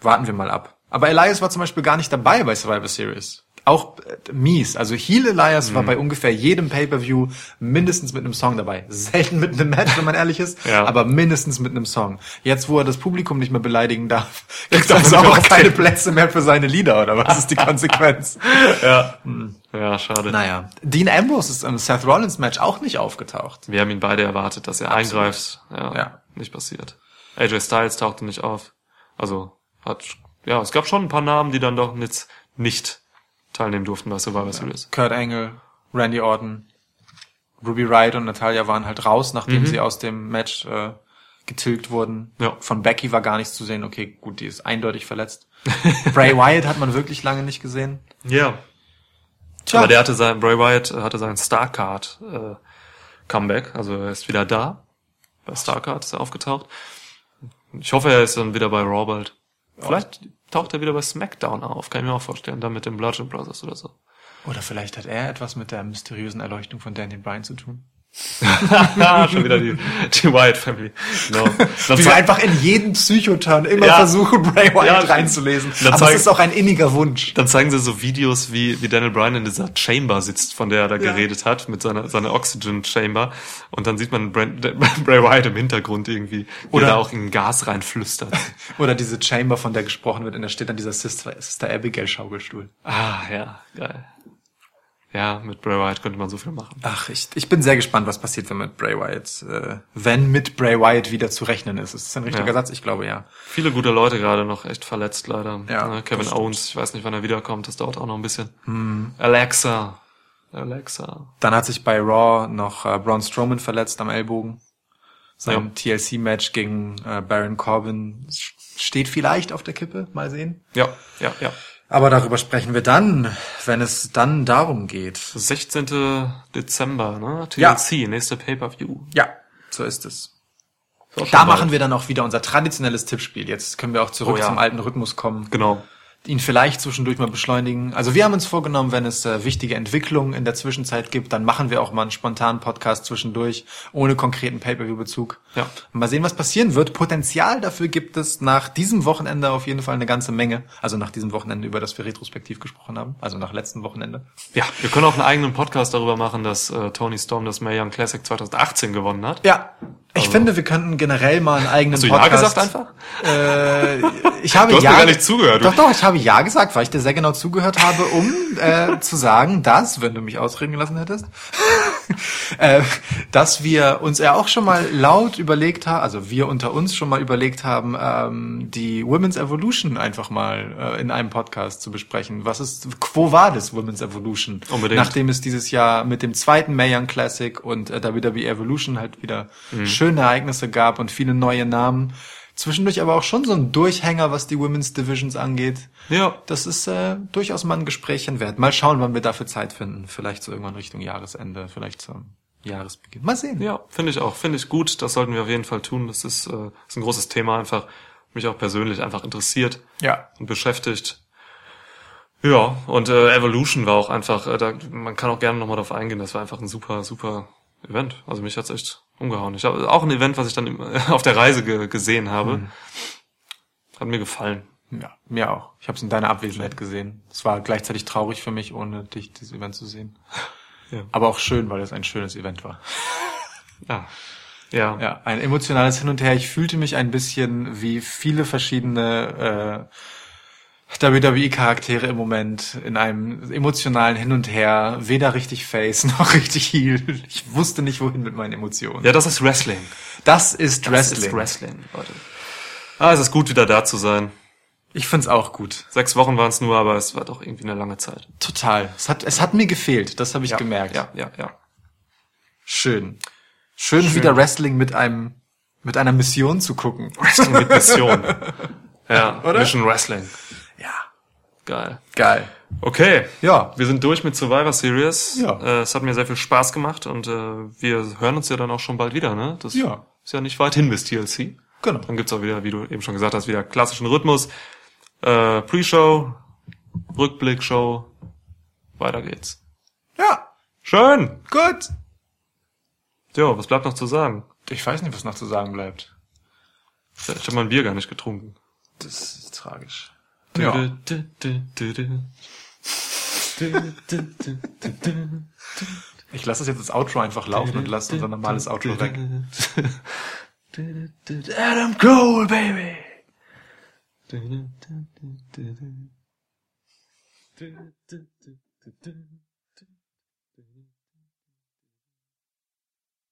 Warten wir mal ab. Aber Elias war zum Beispiel gar nicht dabei bei Survivor Series. Auch äh, mies. Also Heel Elias Mhm. war bei ungefähr jedem Pay-Per-View mindestens mit einem Song dabei. Selten mit einem Match, wenn man ehrlich ist, [laughs] Ja. aber mindestens mit einem Song. Jetzt, wo er das Publikum nicht mehr beleidigen darf, gibt es nicht auch keine. Plätze mehr für seine Lieder, oder was ist die [laughs] Konsequenz? Ja. Ja, schade. naja. Dean Ambrose ist im Seth Rollins Match auch nicht aufgetaucht. Wir haben ihn beide erwartet, dass er eingreift. Ja, Ja. Nicht passiert. AJ Styles tauchte nicht auf. Also hat, ja, es gab schon ein paar Namen, die dann doch jetzt nicht teilnehmen durften bei Survivor Series. Kurt Angle, Randy Orton, Ruby Wright und Natalia waren halt raus, nachdem Mhm. sie aus dem Match äh, getilgt wurden. Ja. Von Becky war gar nichts zu sehen. Okay, gut, die ist eindeutig verletzt. [laughs] Bray Wyatt hat man wirklich lange nicht gesehen. Ja. Tja, Aber der hatte sein, Bray Wyatt äh, hatte sein Starcard äh, Comeback, also er ist wieder da. Bei Starcard ist er aufgetaucht. Ich hoffe, er ist dann wieder bei Raw bald. Vielleicht taucht er wieder bei SmackDown auf, kann ich mir auch vorstellen, dann mit den Bludgeon Brothers oder so. Oder vielleicht hat er etwas mit der mysteriösen Erleuchtung von Daniel Bryan zu tun. [laughs] Schon wieder die, die Wyatt Family. Dann Wie wir einfach in jeden Psychoturn immer Ja. versuchen, Bray Wyatt Ja, reinzulesen. Aber zeig- es ist auch ein inniger Wunsch. Dann zeigen sie so Videos, wie, wie Daniel Bryan in dieser Chamber sitzt, von der er da geredet hat, mit seiner, seiner Oxygen Chamber. Und dann sieht man Brand, [laughs] Bray Wyatt im Hintergrund irgendwie, wie Oder- er da auch in Gas reinflüstert. [laughs] Oder diese Chamber, von der gesprochen wird, und da steht dann dieser Sister, Sister Abigail Schaukelstuhl. ah, ja, geil. Ja, mit Bray Wyatt könnte man so viel machen. Ach, ich, ich bin sehr gespannt, was passiert, wenn mit Bray Wyatt, äh, wenn mit Bray Wyatt wieder zu rechnen ist. Ist das ein richtiger Ja. Satz? Ich glaube ja. Viele gute Leute gerade noch echt verletzt, leider. Ja, Ne, Kevin. Owens, ich weiß nicht, wann er wiederkommt, das dauert auch noch ein bisschen. Hm. Alexa. Alexa. Dann hat sich bei Raw noch äh, Braun Strowman verletzt am Ellbogen. Sein TLC-Match gegen äh, Baron Corbin steht vielleicht auf der Kippe. Mal sehen. Ja, ja, ja. Aber darüber sprechen wir dann, wenn es dann darum geht. 16. Dezember, ne? Ja. TLC, nächste Pay-Per-View. Ja, so ist es. Da bald. machen wir dann auch wieder unser traditionelles Tippspiel. Jetzt können wir auch zurück Oh ja. zum alten Rhythmus kommen. Genau. Ihn vielleicht zwischendurch mal beschleunigen. Also wir haben uns vorgenommen, wenn es äh, wichtige Entwicklungen in der Zwischenzeit gibt, dann machen wir auch mal einen spontanen Podcast zwischendurch, ohne konkreten Pay-Per-View-Bezug. Ja. Mal sehen, was passieren wird. Potenzial dafür gibt es nach diesem Wochenende auf jeden Fall eine ganze Menge. Also nach diesem Wochenende, über das wir retrospektiv gesprochen haben. Also nach letzten Wochenende. Ja, wir können auch einen eigenen Podcast darüber machen, dass äh, Tony Storm das Mae Young Classic 2018 gewonnen hat. Ja. Ich finde, wir könnten generell mal einen eigenen Hast du ja Podcast. gesagt einfach? Äh, ich habe Du hast ja mir gar nicht zugehört. Doch, doch, ich habe ja gesagt, weil ich dir sehr genau zugehört habe, um äh, zu sagen, dass, wenn du mich ausreden gelassen hättest, [laughs] äh, dass wir uns ja auch schon mal laut überlegt haben, also wir unter uns schon mal überlegt haben, ähm, die Women's Evolution einfach mal äh, in einem Podcast zu besprechen. Was ist, wo war das Women's Evolution? Unbedingt. Nachdem es dieses Jahr mit dem zweiten Mae Young Classic und äh, WWE Evolution halt wieder Mhm. Schöne Ereignisse gab und viele neue Namen. Zwischendurch aber auch schon so ein Durchhänger, was die Women's Divisions angeht. Ja. Das ist äh, durchaus mal ein Gesprächchen wert. Mal schauen, wann wir dafür Zeit finden. Vielleicht so irgendwann Richtung Jahresende, vielleicht zum Jahresbeginn. Mal sehen. Ja, finde ich auch. Finde ich gut. Das sollten wir auf jeden Fall tun. Das ist, äh, ist ein großes Thema einfach. Mich auch persönlich einfach interessiert Ja. und beschäftigt. Ja, und äh, Evolution war auch einfach, äh, da, man kann auch gerne nochmal darauf eingehen, das war einfach ein super, super Event. Also mich hat's echt umgehauen. Ich habe auch ein Event, was ich dann [laughs] auf der Reise ge gesehen habe. Hat mir gefallen. Ja, mir auch. Ich habe es in deiner Abwesenheit gesehen. Es war gleichzeitig traurig für mich, ohne dich dieses Event zu sehen. [laughs] Ja. Aber auch schön, weil es ein schönes Event war. Ja. Ja. Ja, ein emotionales Hin und Her. Ich fühlte mich ein bisschen wie viele verschiedene äh, WWE-Charaktere im Moment in einem emotionalen Hin und Her. Weder richtig Face [laughs] noch richtig Heel. Ich wusste nicht, wohin mit meinen Emotionen. Ja, das ist Wrestling. Das ist Das Wrestling. ist Wrestling, Leute. Ah, es ist gut, wieder da zu sein. Ich find's auch gut. Sechs Wochen waren es nur, aber es war doch irgendwie eine lange Zeit. Total. Es hat, es hat mir gefehlt. Das habe ich gemerkt. Ja, ja, ja. Schön. Schön, wieder Wrestling mit einem, mit einer Mission zu gucken. Wrestling mit Mission. [laughs] Ja, Oder? Mission Wrestling. Ja. Geil. Geil. Okay. Ja. Wir sind durch mit Survivor Series. Ja. Äh, es hat mir sehr viel Spaß gemacht und äh, wir hören uns ja dann auch schon bald wieder, ne? Das Ja. ist ja nicht weit hin bis TLC. Genau. Dann gibt's auch wieder, wie du eben schon gesagt hast, wieder klassischen Rhythmus. Äh, Pre-Show, Rückblick-Show. Weiter geht's. Ja. Schön. Gut. Ja, was bleibt noch zu sagen? Ich weiß nicht, was noch zu sagen bleibt. Ich habe mein Bier gar nicht getrunken. Das ist tragisch. Ja. Ich lasse das jetzt das Outro einfach laufen und lasse unser normales Outro weg. Adam Cole, baby!